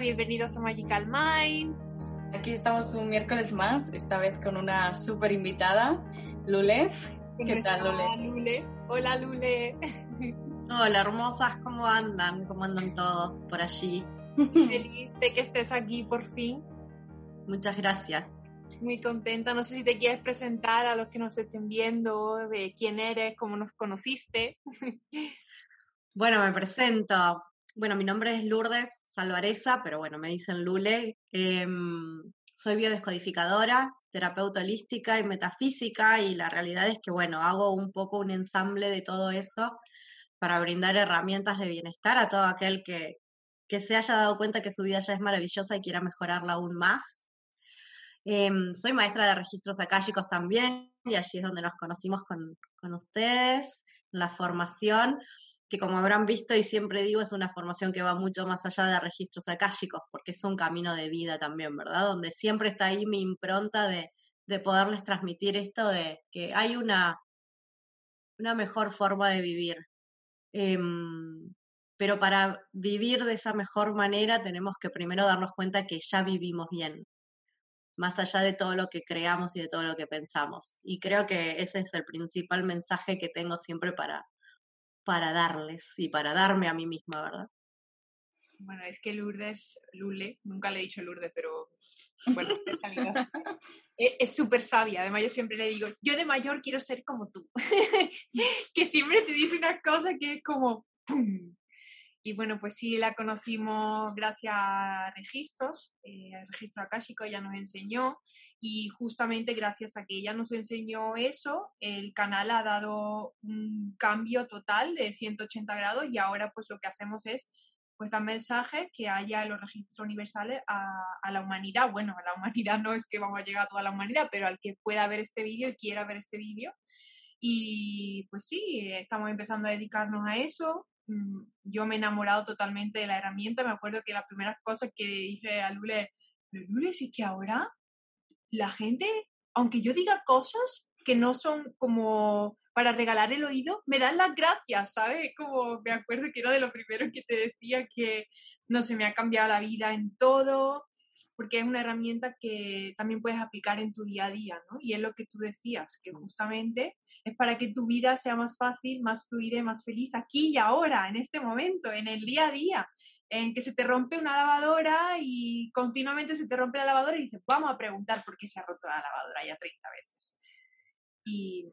bienvenidos a Magical Minds. Aquí estamos un miércoles más, esta vez con una súper invitada, Lule. ¿Qué tal, Lule? Lule? Hola, Lule. Hola, hermosas, ¿cómo andan? ¿Cómo andan todos por allí? Feliz de que estés aquí por fin. Muchas gracias. Muy contenta. No sé si te quieres presentar a los que nos estén viendo, de quién eres, cómo nos conociste. Bueno, me presento. Bueno, mi nombre es Lourdes Salvareza, pero bueno, me dicen Lule. Em, soy biodescodificadora, terapeuta holística y metafísica y la realidad es que, bueno, hago un poco un ensamble de todo eso para brindar herramientas de bienestar a todo aquel que, que se haya dado cuenta que su vida ya es maravillosa y quiera mejorarla aún más. Em, soy maestra de registros akáshicos también y allí es donde nos conocimos con, con ustedes, la formación que como habrán visto y siempre digo, es una formación que va mucho más allá de registros akáshicos, porque es un camino de vida también, ¿verdad? Donde siempre está ahí mi impronta de, de poderles transmitir esto de que hay una, una mejor forma de vivir. Em, pero para vivir de esa mejor manera tenemos que primero darnos cuenta que ya vivimos bien, más allá de todo lo que creamos y de todo lo que pensamos. Y creo que ese es el principal mensaje que tengo siempre para, para darles y para darme a mí misma, ¿verdad? Bueno, es que Lourdes, Lule, nunca le he dicho Lourdes, pero bueno, e, es súper sabia. Además, yo siempre le digo, yo de mayor quiero ser como tú. que siempre te dice una cosa que es como ¡pum! Y bueno, pues sí, la conocimos gracias a registros, eh, el registro akáshico ella nos enseñó y justamente gracias a que ella nos enseñó eso, el canal ha dado un cambio total de 180 grados y ahora pues lo que hacemos es pues dar mensajes que haya en los registros universales a, a, la humanidad. Bueno, a la humanidad no es que vamos a llegar a toda la humanidad, pero al que pueda ver este vídeo y quiera ver este vídeo. Y pues sí, estamos empezando a dedicarnos a eso. Mm, yo me he enamorado totalmente de la herramienta. Me acuerdo que la primera cosa que dije a Lule, Lule, sí que ahora la gente, aunque yo diga cosas que no son como para regalar el oído, me dan las gracias, ¿sabes? Como me acuerdo que era de lo primero que te decía que no se me ha cambiado la vida en todo, porque es una herramienta que también puedes aplicar en tu día a día, ¿no? Y es lo que tú decías, que justamente es para que tu vida sea más fácil, más fluida y más feliz aquí y ahora, en este momento, en el día a día, en que se te rompe una lavadora y continuamente se te rompe la lavadora y dices, vamos a preguntar por qué se ha roto la lavadora ya 30 veces. Y,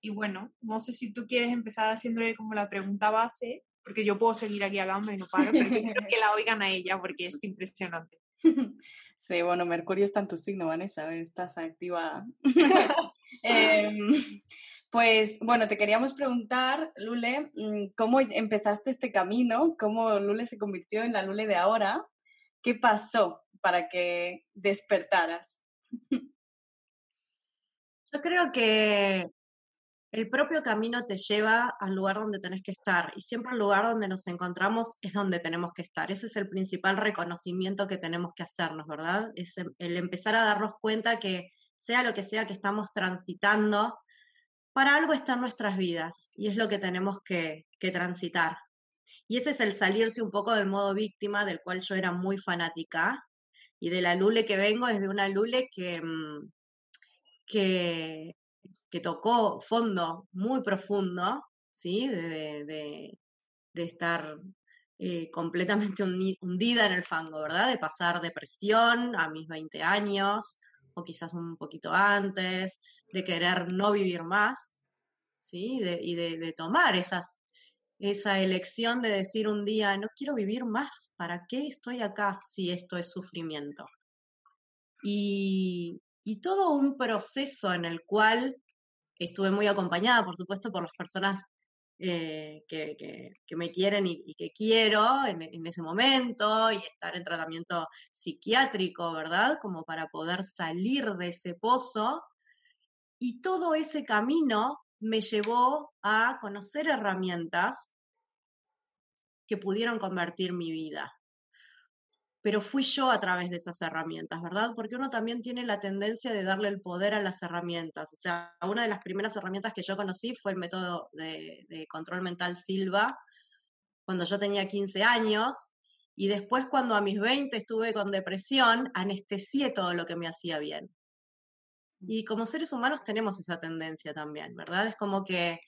y bueno, no sé si tú quieres empezar haciéndole como la pregunta base, porque yo puedo seguir aquí hablando y no paro, pero quiero que la oigan a ella porque es impresionante. Sí, bueno, Mercurio está en tu signo, Vanessa, estás activa. eh, pues bueno, te queríamos preguntar, Lule, mm, ¿cómo empezaste este camino? ¿Cómo Lule se convirtió en la Lule de ahora? ¿Qué pasó para que despertaras? Yo creo que el propio camino te lleva al lugar donde tenés que estar y siempre el lugar donde nos encontramos es donde tenemos que estar. Ese es el principal reconocimiento que tenemos que hacernos, ¿verdad? Es el empezar a darnos cuenta que sea lo que sea que estamos transitando, para algo está en nuestras vidas y es lo que tenemos que, que transitar. Y ese es el salirse un poco del modo víctima del cual yo era muy fanática y de la Lule que vengo es de una Lule que, mm, que, que tocó fondo muy profundo, ¿sí? De, de, estar eh, completamente hundida en el fango, ¿verdad? De pasar depresión a mis 20 años, o quizás un poquito antes, de querer no vivir más, ¿sí? De, y de, de, tomar esas, esa elección de decir un día, no quiero vivir más, ¿para qué estoy acá si esto es sufrimiento? Y, y todo un proceso en el cual estuve muy acompañada, por supuesto, por las personas eh, que, me quieren y, que quiero en, en, ese momento y estar en tratamiento psiquiátrico, ¿verdad? Como para poder salir de ese pozo. Y todo ese camino me llevó a conocer herramientas que pudieron convertir mi vida pero fui yo a través de esas herramientas, ¿verdad? Porque uno también tiene la tendencia de darle el poder a las herramientas. O sea, una de las primeras herramientas que yo conocí fue el método de, control mental Silva, cuando yo tenía 15 años, y después cuando a mis 20 estuve con depresión, anestesié todo lo que me hacía bien. Mm. Y como seres humanos tenemos esa tendencia también, ¿verdad? Es como que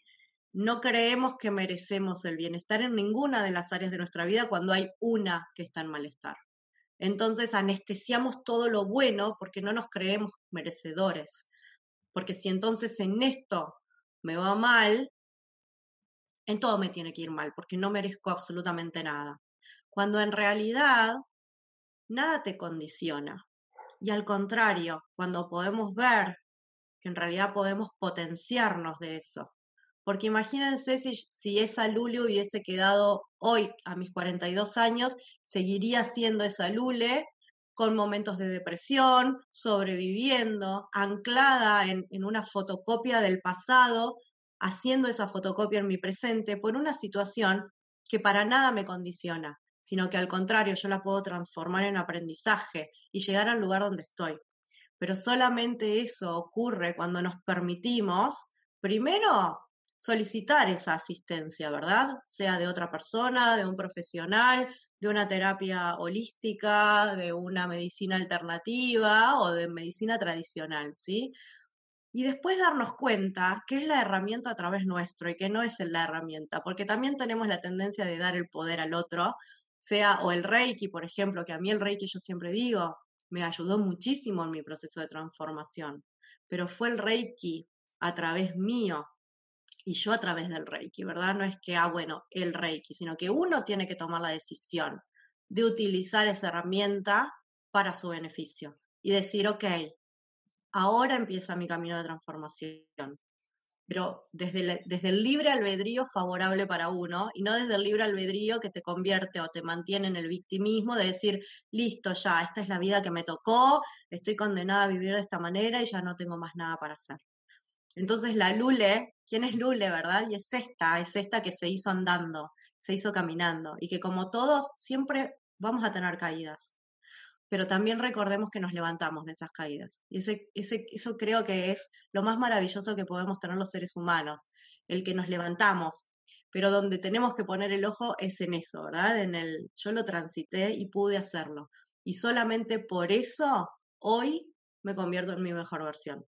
no creemos que merecemos el bienestar en ninguna de las áreas de nuestra vida cuando hay una que está en malestar. Entonces anestesiamos todo lo bueno porque no nos creemos merecedores. Porque si entonces en esto me va mal, en todo me tiene que ir mal, porque no merezco absolutamente nada. Cuando en realidad nada te condiciona. Y al contrario, cuando podemos ver que en realidad podemos potenciarnos de eso, porque imagínense si, si esa Lule hubiese quedado hoy a mis 42 años, seguiría siendo esa Lule con momentos de depresión, sobreviviendo, anclada en, en una fotocopia del pasado, haciendo esa fotocopia en mi presente por una situación que para nada me condiciona, sino que al contrario yo la puedo transformar en aprendizaje y llegar al lugar donde estoy. Pero solamente eso ocurre cuando nos permitimos, primero, solicitar esa asistencia, ¿verdad? Sea de otra persona, de un profesional, de una terapia holística, de una medicina alternativa o de medicina tradicional, ¿sí? Y después darnos cuenta que es la herramienta a través nuestro y que no es la herramienta, porque también tenemos la tendencia de dar el poder al otro, sea o el Reiki, por ejemplo, que a mí el Reiki yo siempre digo, me ayudó muchísimo en mi proceso de transformación, pero fue el Reiki a través mío y yo a través del Reiki, ¿verdad? No es que, ah, bueno, el Reiki, sino que uno tiene que tomar la decisión de utilizar esa herramienta para su beneficio y decir, ok, ahora empieza mi camino de transformación, pero desde, desde el libre albedrío favorable para uno y no desde el libre albedrío que te convierte o te mantiene en el victimismo de decir, listo, ya, esta es la vida que me tocó, estoy condenada a vivir de esta manera y ya no tengo más nada para hacer. Entonces la Lule, ¿quién es Lule, verdad? Y es esta, es esta que se hizo andando, se hizo caminando y que como todos siempre vamos a tener caídas, pero también recordemos que nos levantamos de esas caídas. Y ese, ese, eso creo que es lo más maravilloso que podemos tener los seres humanos, el que nos levantamos, pero donde tenemos que poner el ojo es en eso, ¿verdad? En el yo lo transité y pude hacerlo. Y solamente por eso hoy me convierto en mi mejor versión.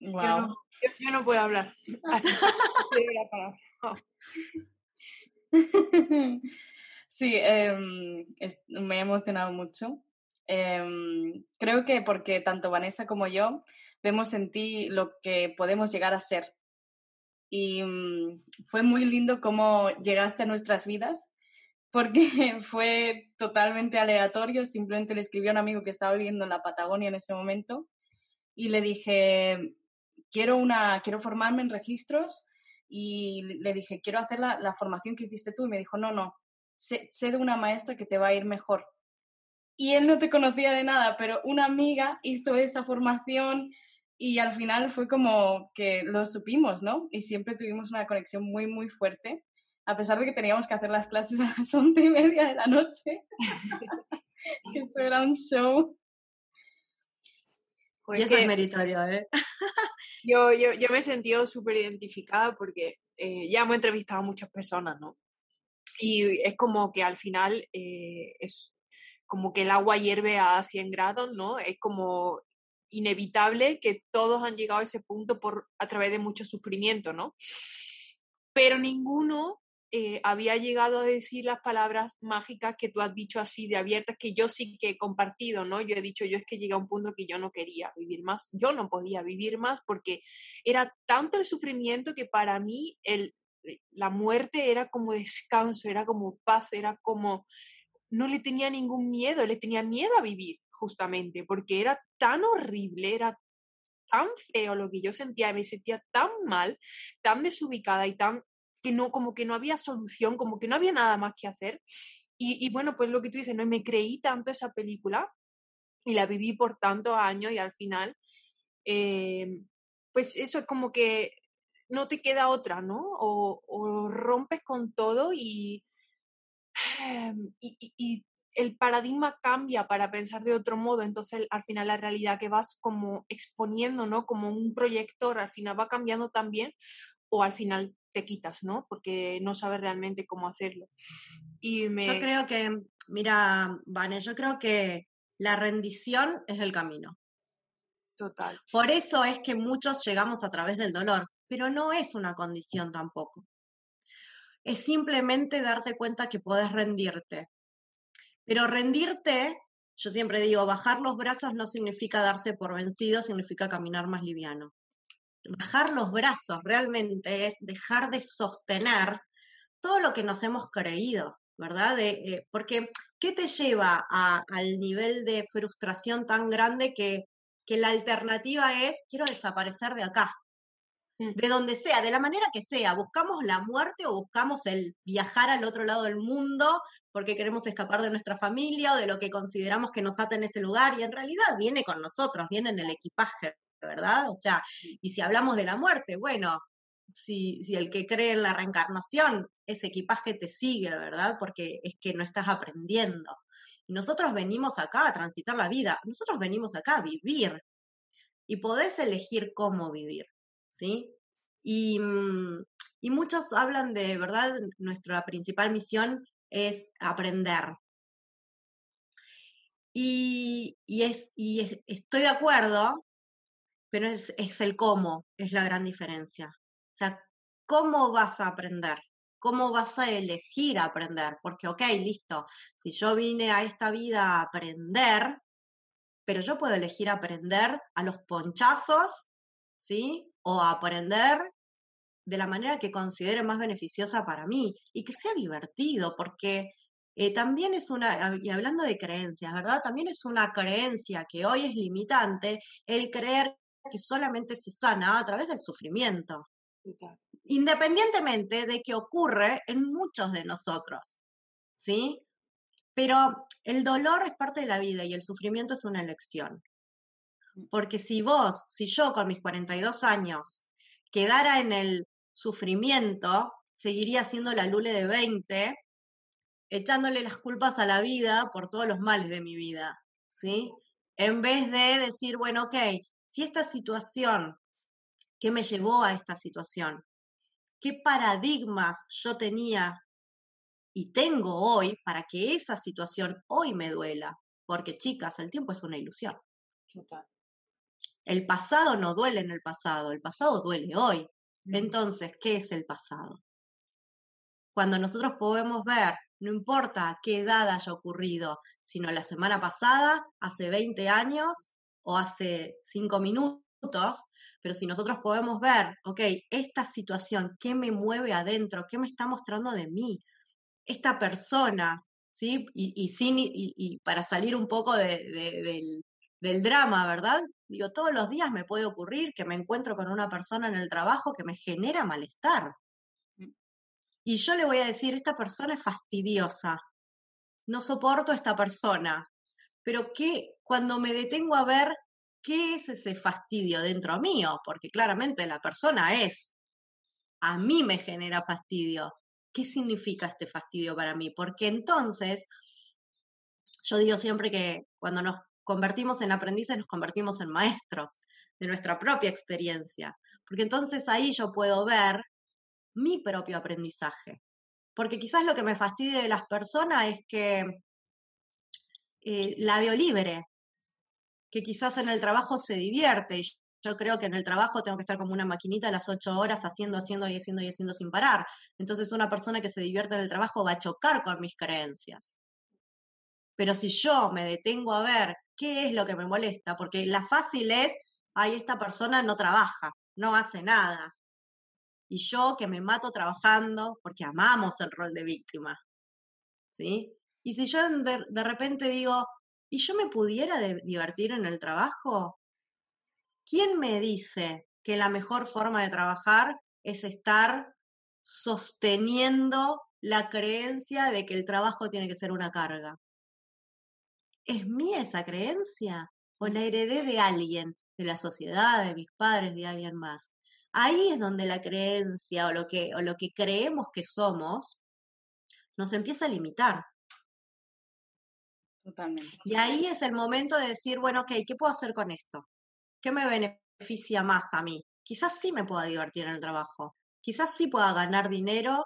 Wow. Yo, no, puedo hablar. sí, em, me he emocionado mucho. Em, creo que porque tanto Vanessa como yo vemos en ti lo que podemos llegar a ser. Y mm, fue muy lindo cómo llegaste a nuestras vidas, porque fue totalmente aleatorio. Simplemente le escribí a un amigo que estaba viviendo en la Patagonia en ese momento y le dije, quiero, una, quiero formarme en registros y le dije, quiero hacer la, formación que hiciste tú. Y me dijo, no, no, sé, sé, de una maestra que te va a ir mejor. Y él no te conocía de nada, pero una amiga hizo esa formación y al final fue como que lo supimos, ¿no? Y siempre tuvimos una conexión muy, muy fuerte, a pesar de que teníamos que hacer las clases a las once y media de la noche. Eso era un show. Y eso es meritorio, ¿eh? yo, yo, yo me he sentido súper identificada porque eh, ya hemos entrevistado a muchas personas, ¿no? Y es como que al final eh, es como que el agua hierve a 100 grados, ¿no? Es como inevitable que todos han llegado a ese punto por, a través de mucho sufrimiento, ¿no? Pero ninguno eh, había llegado a decir las palabras mágicas que tú has dicho así de abiertas, que yo sí que he compartido, ¿no? Yo he dicho, yo es que llegué a un punto que yo no quería vivir más, yo no podía vivir más porque era tanto el sufrimiento que para mí el, eh, la muerte era como descanso, era como paz, era como, no le tenía ningún miedo, le tenía miedo a vivir justamente, porque era tan horrible, era tan feo lo que yo sentía, me sentía tan mal, tan desubicada y tan que no, como que no había solución, como que no había nada más que hacer. Y, bueno, pues lo que tú dices, ¿no? me creí tanto esa película y la viví por tantos años y al final, eh, pues eso es como que no te queda otra, ¿no? O, rompes con todo y, y, el paradigma cambia para pensar de otro modo, entonces al final la realidad que vas como exponiendo, ¿no? Como un proyector, al final va cambiando también o al final te quitas, ¿no? Porque no sabes realmente cómo hacerlo. Y me... Yo creo que, mira, Vane, yo creo que la rendición es el camino. Total. Por eso es que muchos llegamos a través del dolor, pero no es una condición tampoco. Es simplemente darte cuenta que puedes rendirte. Pero rendirte, yo siempre digo, bajar los brazos no significa darse por vencido, significa caminar más liviano bajar los brazos realmente es dejar de sostener todo lo que nos hemos creído, ¿verdad? Eh, porque, ¿qué te lleva al nivel de frustración tan grande que, que la alternativa es, quiero desaparecer de acá? Mm. De donde sea, de la manera que sea, buscamos la muerte o buscamos el viajar al otro lado del mundo porque queremos escapar de nuestra familia o de lo que consideramos que nos ata en ese lugar y en realidad viene con nosotros, viene en el equipaje, ¿verdad? O sea, y si hablamos de la muerte, bueno, si, si el que cree en la reencarnación, ese equipaje te sigue, ¿verdad? Porque es que no estás aprendiendo. Y nosotros venimos acá a transitar la vida, nosotros venimos acá a vivir y podés elegir cómo vivir, ¿sí? Y, mm, y muchos hablan de, ¿verdad? Nuestra principal misión es aprender. Y, y, es, y estoy de acuerdo pero es, el cómo, es la gran diferencia. O sea, ¿cómo vas a aprender? ¿Cómo vas a elegir aprender? Porque, ok, listo, si yo vine a esta vida a aprender, pero yo puedo elegir aprender a los ponchazos, ¿sí? O aprender de la manera que considere más beneficiosa para mí y que sea divertido, porque eh, también es una, y hablando de creencias, ¿verdad? También es una creencia que hoy es limitante el creer que solamente se sana a través del sufrimiento, independientemente de que ocurre en muchos de nosotros, ¿sí? Pero el dolor es parte de la vida y el sufrimiento es una elección. Mm. Porque si vos, si yo con mis 42 años quedara en el sufrimiento, seguiría siendo la Lule de 20, echándole las culpas a la vida por todos los males de mi vida, ¿sí? En vez de decir, bueno, ok, si esta situación, ¿qué me llevó a esta situación? ¿Qué paradigmas yo tenía y tengo hoy para que esa situación hoy me duela? Porque chicas, el tiempo es una ilusión. El pasado no duele en el pasado, el pasado duele hoy. Entonces, ¿qué es el pasado? Cuando nosotros podemos ver, no importa qué edad haya ocurrido, sino la semana pasada, hace 20 años, o hace cinco minutos, pero si nosotros podemos ver, ok, esta situación, ¿qué me mueve adentro? ¿Qué me está mostrando de mí? Esta persona, ¿sí? Y, y, y, para salir un poco del, del drama, ¿verdad? Digo, todos los días me puede ocurrir que me encuentro con una persona en el trabajo que me genera malestar. Mm. Y yo le voy a decir, esta persona es fastidiosa, no soporto a esta persona, pero que cuando me detengo a ver qué es ese fastidio dentro mío, porque claramente la persona es, a mí me genera fastidio. ¿Qué significa este fastidio para mí? Porque entonces, yo digo siempre que cuando nos convertimos en aprendices, nos convertimos en maestros de nuestra propia experiencia, porque entonces ahí yo puedo ver mi propio aprendizaje. Porque quizás lo que me fastidia de las personas es que eh, la veo libre, que quizás en el trabajo se divierte. Y yo creo que en el trabajo tengo que estar como una maquinita las ocho horas haciendo, haciendo y haciendo y haciendo sin parar. Entonces una persona que se divierte en el trabajo va a chocar con mis creencias. Pero si yo me detengo a ver qué es lo que me molesta, porque la fácil es, ay, esta persona no trabaja, no hace nada. Y yo que me mato trabajando porque amamos el rol de víctima. ¿Sí? Y si yo de, repente digo, ¿y yo me pudiera divertir en el trabajo? ¿quién me dice que la mejor forma de trabajar es estar sosteniendo la creencia de que el trabajo tiene que ser una carga? ¿Es mía esa creencia? ¿O la heredé de alguien, de la sociedad, de mis padres, de alguien más? Ahí es donde la creencia o lo que, o lo que creemos que somos nos empieza a limitar. Y ahí es el momento de decir, bueno, ok, ¿qué puedo hacer con esto? ¿Qué me beneficia más a mí? Quizás sí me pueda divertir en el trabajo. Quizás sí pueda ganar dinero,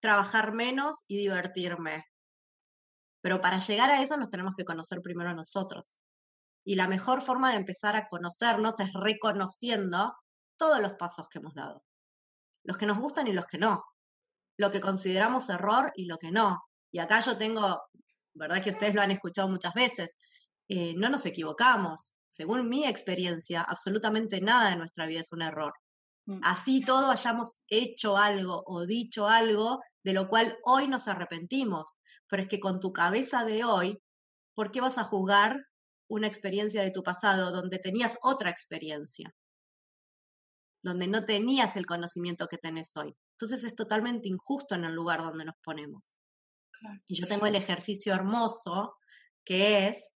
trabajar menos y divertirme. Pero para llegar a eso nos tenemos que conocer primero a nosotros. Y la mejor forma de empezar a conocernos es reconociendo todos los pasos que hemos dado. Los que nos gustan y los que no. Lo que consideramos error y lo que no. Y acá yo tengo, verdad que ustedes lo han escuchado muchas veces, eh, no nos equivocamos. Según mi experiencia, absolutamente nada de nuestra vida es un error. Mm. Así todo hayamos hecho algo o dicho algo de lo cual hoy nos arrepentimos. Pero es que con tu cabeza de hoy, ¿por qué vas a juzgar una experiencia de tu pasado donde tenías otra experiencia? donde no tenías el conocimiento que tenés hoy. Entonces es totalmente injusto en el lugar donde nos ponemos. Y yo tengo el ejercicio hermoso que es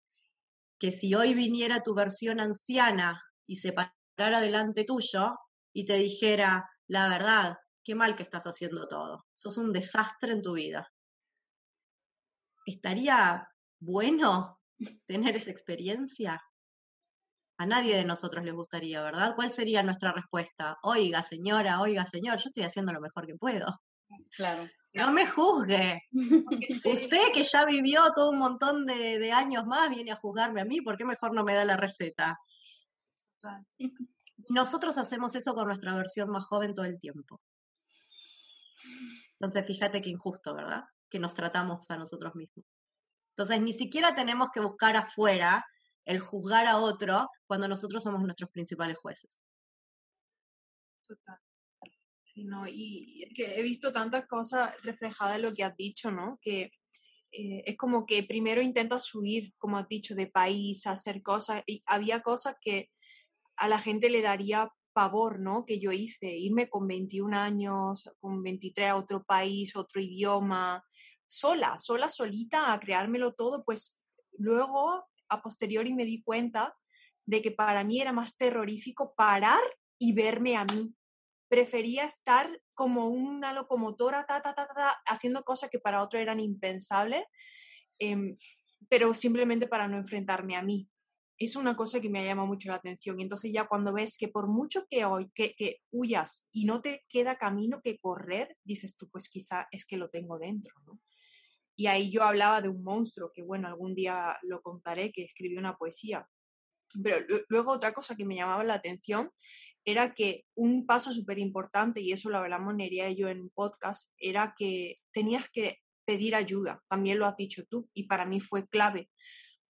que si hoy viniera tu versión anciana y se parara delante tuyo y te dijera, la verdad, qué mal que estás haciendo todo, sos un desastre en tu vida. ¿Estaría bueno tener esa experiencia? A nadie de nosotros les gustaría, ¿verdad? ¿Cuál sería nuestra respuesta? Oiga, señora, oiga, señor, yo estoy haciendo lo mejor que puedo. Claro. No me juzgue. Usted que ya vivió todo un montón de, años más viene a juzgarme a mí, ¿por qué mejor no me da la receta? Nosotros hacemos eso con nuestra versión más joven todo el tiempo. Entonces, fíjate qué injusto, ¿verdad? Que nos tratamos a nosotros mismos. Entonces, ni siquiera tenemos que buscar afuera el juzgar a otro cuando nosotros somos nuestros principales jueces. Total. No, y que he visto tantas cosas reflejadas en lo que has dicho, ¿no? Que eh, es como que primero intentas subir, como has dicho, de país, hacer cosas, y había cosas que a la gente le daría pavor, ¿no? Que yo hice, irme con 21 años, con 23 a otro país, otro idioma, sola, sola, solita, a creármelo todo, pues luego a posteriori me di cuenta de que para mí era más terrorífico parar y verme a mí. Prefería estar como una locomotora, ta, ta, ta, ta, haciendo cosas que para otro eran impensables, em, pero simplemente para no enfrentarme a mí. Es una cosa que me llama mucho la atención. Y entonces ya cuando ves que por mucho que, huyas y no te queda camino que correr, dices tú, pues quizá es que lo tengo dentro. Y ahí yo hablaba de un monstruo, que bueno, algún día lo contaré, que escribió una poesía. Pero luego otra cosa que me llamaba la atención era que un paso súper importante, y eso lo hablamos Neria y yo en podcast, era que tenías que pedir ayuda, también lo has dicho tú, y para mí fue clave,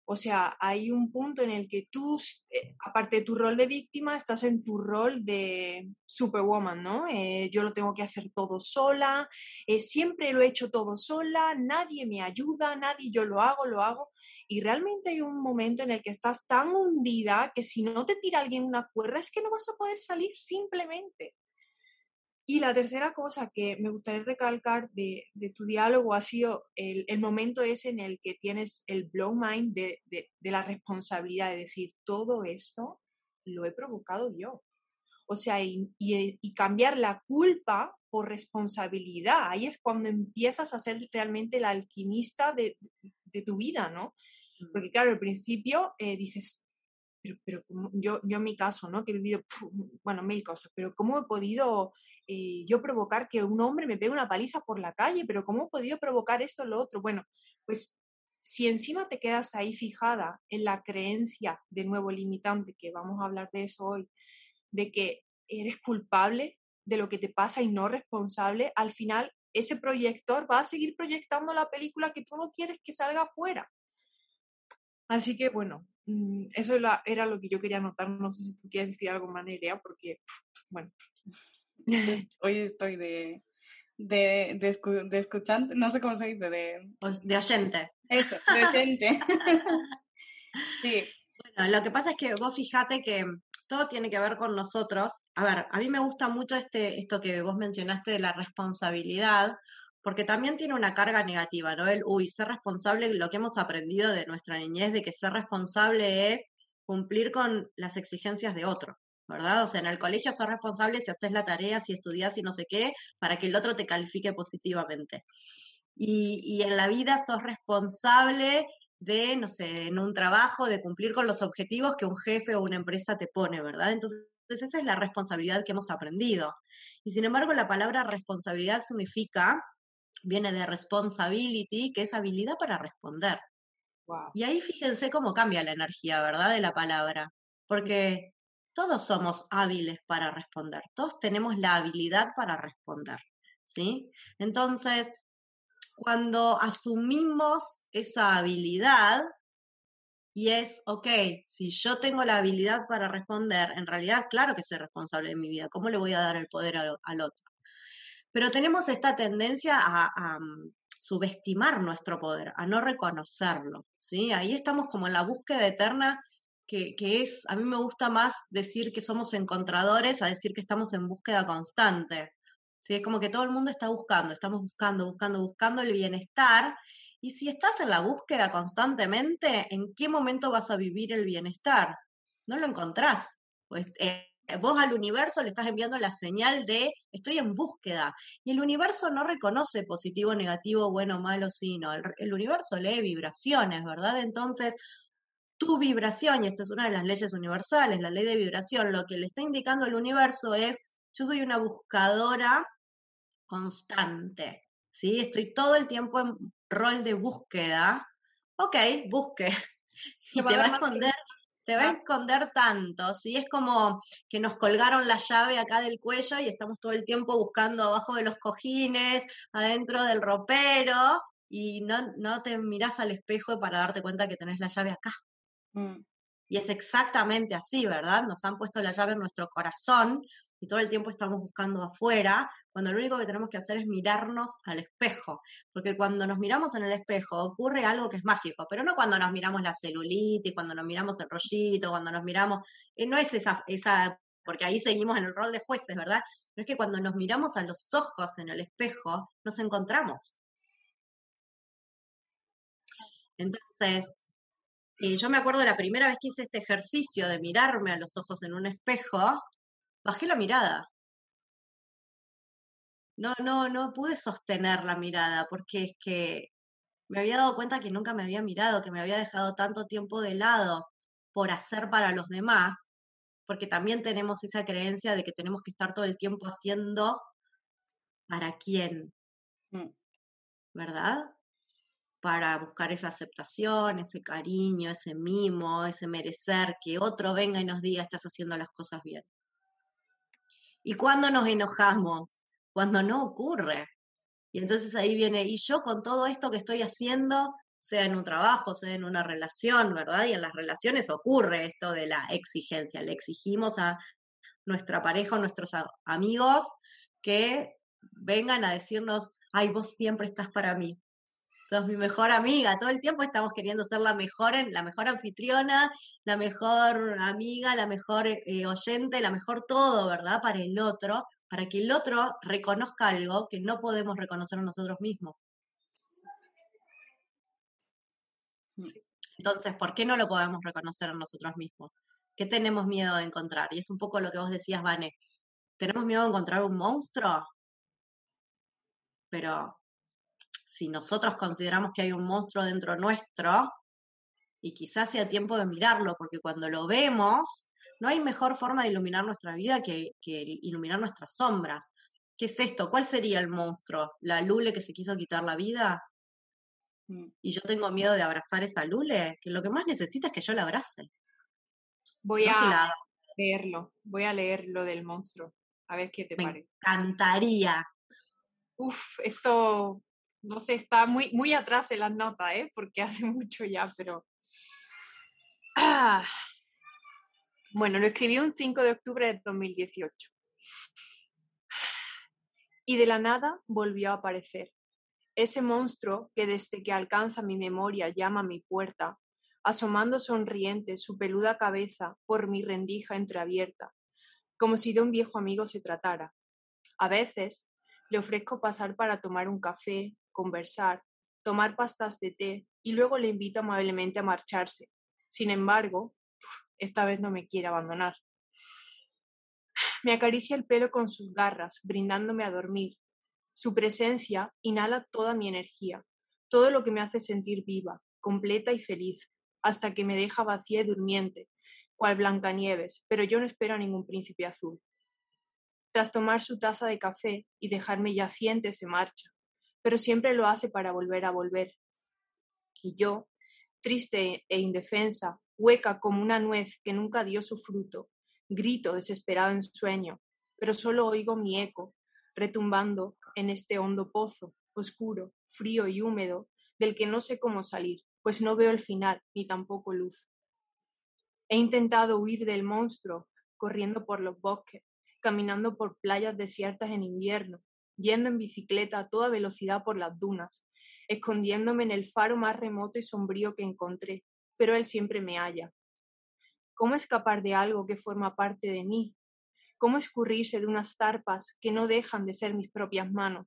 o sea, hay un punto en el que tú, eh, aparte de tu rol de víctima, estás en tu rol de superwoman, ¿no? Eh, yo lo tengo que hacer todo sola, eh, siempre lo he hecho todo sola, nadie me ayuda, nadie, yo lo hago, lo hago. Y realmente hay un momento en el que estás tan hundida que si no te tira alguien una cuerda es que no vas a poder salir simplemente. Y la tercera cosa que me gustaría recalcar de, tu diálogo ha sido el, momento ese en el que tienes el blow mind de, la responsabilidad de decir, todo esto lo he provocado yo. O sea, y, cambiar la culpa por responsabilidad. Ahí es cuando empiezas a ser realmente el alquimista de, tu vida, ¿no? Mm. Porque claro, al principio eh, dices, pero, yo, yo en mi caso, ¿no? Que he vivido, bueno, mil cosas, pero ¿cómo he podido yo provocar que un hombre me pegue una paliza por la calle, pero ¿cómo he podido provocar esto o lo otro? Bueno, pues si encima te quedas ahí fijada en la creencia, de nuevo limitante, que vamos a hablar de eso hoy, de que eres culpable de lo que te pasa y no responsable, al final ese proyector va a seguir proyectando la película que tú no quieres que salga afuera. Así que bueno, mm, eso era, lo que yo quería notar. No sé si tú quieres decir algo, Manerea, porque, bueno, Hoy estoy de, de, de, escuchante, no sé cómo se dice, de... Pues, de oyente. Eso, de oyente. sí. Bueno, lo que pasa es que vos fíjate que todo tiene que ver con nosotros. A ver, a mí me gusta mucho este, esto que vos mencionaste de la responsabilidad, porque también tiene una carga negativa, ¿no? El, uy, ser responsable, lo que hemos aprendido de nuestra niñez, de que ser responsable es cumplir con las exigencias de otro, ¿verdad? O sea, en el colegio sos responsable si haces la tarea, si estudias y no sé qué, para que el otro te califique positivamente. Y, y en la vida sos responsable de, no sé, en un trabajo, de cumplir con los objetivos que un jefe o una empresa te pone, ¿verdad? Entonces, esa es la responsabilidad que hemos aprendido. Y sin embargo, la palabra responsabilidad significa viene de responsibility, que es habilidad para responder. Y ahí fíjense cómo cambia la energía, ¿verdad? De la palabra. Porque todos somos hábiles para responder, todos tenemos la habilidad para responder, ¿sí? Entonces, cuando asumimos esa habilidad y es, ok, si yo tengo la habilidad para responder, en realidad, claro que soy responsable de mi vida, ¿cómo le voy a dar el poder al, otro? Pero tenemos esta tendencia a, mm, subestimar nuestro poder, a no reconocerlo, ¿sí? Ahí estamos como en la búsqueda eterna que, que, es, a mí me gusta más decir que somos encontradores a decir que estamos en búsqueda constante. ¿sí? Es como que todo el mundo está buscando, estamos buscando, buscando, buscando el bienestar. Y si estás en la búsqueda constantemente, ¿en qué momento vas a vivir el bienestar? No lo encontrás. Pues, eh, vos al universo le estás enviando la señal de estoy en búsqueda. Y el universo no reconoce positivo, negativo, bueno, malo, sino. El, el universo lee vibraciones, ¿verdad? Entonces, tu vibración, y esto es una de las leyes universales, la ley de vibración, lo que le está indicando el universo es, yo soy una buscadora constante, ¿sí? Estoy todo el tiempo en rol de búsqueda. Ok, busque. Y te va a esconder te va a esconder tanto, ¿sí? Es como que nos colgaron la llave acá del cuello y estamos todo el tiempo buscando abajo de los cojines, adentro del ropero, y no, no te mirás al espejo para darte cuenta que tenés la llave acá. Mm. Y es exactamente así, ¿verdad? Nos han puesto la llave en nuestro corazón y todo el tiempo estamos buscando afuera, cuando lo único que tenemos que hacer es mirarnos al espejo, porque cuando nos miramos en el espejo ocurre algo que es mágico, pero no cuando nos miramos la celulitis, cuando nos miramos el rollito, cuando nos miramos, eh, no es esa, esa, porque ahí seguimos en el rol de jueces, ¿verdad? Pero es que cuando nos miramos a los ojos en el espejo, nos encontramos. Entonces, eh, yo me acuerdo la primera vez que hice este ejercicio de mirarme a los ojos en un espejo, bajé la mirada. No, no, no pude sostener la mirada porque es que me había dado cuenta que nunca me había mirado, que me había dejado tanto tiempo de lado por hacer para los demás, porque también tenemos esa creencia de que tenemos que estar todo el tiempo haciendo para quién, mm. ¿verdad? Para buscar esa aceptación, ese cariño, ese mimo, ese merecer, que otro venga y nos diga estás haciendo las cosas bien. ¿Y cuando nos enojamos? Cuando no ocurre. Y entonces ahí viene, y yo con todo esto que estoy haciendo, sea en un trabajo, sea en una relación, ¿verdad? Y en las relaciones ocurre esto de la exigencia. Le exigimos a nuestra pareja o nuestros amigos que vengan a decirnos, ay, vos siempre estás para mí sos mi mejor amiga, todo el tiempo estamos queriendo ser la mejor, la mejor anfitriona, la mejor amiga, la mejor eh, oyente, la mejor todo, ¿verdad? Para el otro, para que el otro reconozca algo que no podemos reconocer nosotros mismos. Entonces, ¿por qué no lo podemos reconocer nosotros mismos? ¿Qué tenemos miedo de encontrar? Y es un poco lo que vos decías, Vane. ¿Tenemos miedo de encontrar un monstruo? Pero si nosotros consideramos que hay un monstruo dentro nuestro, y quizás sea tiempo de mirarlo, porque cuando lo vemos, no hay mejor forma de iluminar nuestra vida que, iluminar nuestras sombras. ¿Qué es esto? ¿Cuál sería el monstruo? ¿La Lule que se quiso quitar la vida? Mm. Y yo tengo miedo de abrazar esa Lule, que lo que más necesita es que yo la abrace. Voy a leerlo, voy a leer lo del monstruo, a ver qué te parece. Me encantaría. Uf, esto no sé, está muy, muy atrás en la nota, ¿eh? porque hace mucho ya, pero... Ah. Bueno, lo escribí un 5 de octubre de 2018. Y de la nada volvió a aparecer. Ese monstruo que desde que alcanza mi memoria llama a mi puerta, asomando sonriente su peluda cabeza por mi rendija entreabierta, como si de un viejo amigo se tratara. A veces le ofrezco pasar para tomar un café, conversar, tomar pastas de té y luego le invito amablemente a marcharse. Sin embargo, esta vez no me quiere abandonar. Me acaricia el pelo con sus garras, brindándome a dormir. Su presencia inhala toda mi energía, todo lo que me hace sentir viva, completa y feliz, hasta que me deja vacía y durmiente, cual Blancanieves, pero yo no espero a ningún príncipe azul. Tras tomar su taza de café y dejarme yaciente, se marcha, pero siempre lo hace para volver a volver. Y yo, triste e indefensa, hueca como una nuez que nunca dio su fruto, grito desesperado en sueño, pero solo oigo mi eco, retumbando en este hondo pozo, oscuro, frío y húmedo, del que no sé cómo salir, pues no veo el final, ni tampoco luz. He intentado huir del monstruo, corriendo por los bosques, caminando por playas desiertas en invierno, yendo en bicicleta a toda velocidad por las dunas, escondiéndome en el faro más remoto y sombrío que encontré, pero él siempre me halla. ¿Cómo escapar de algo que forma parte de mí? ¿Cómo escurrirse de unas zarpas que no dejan de ser mis propias manos?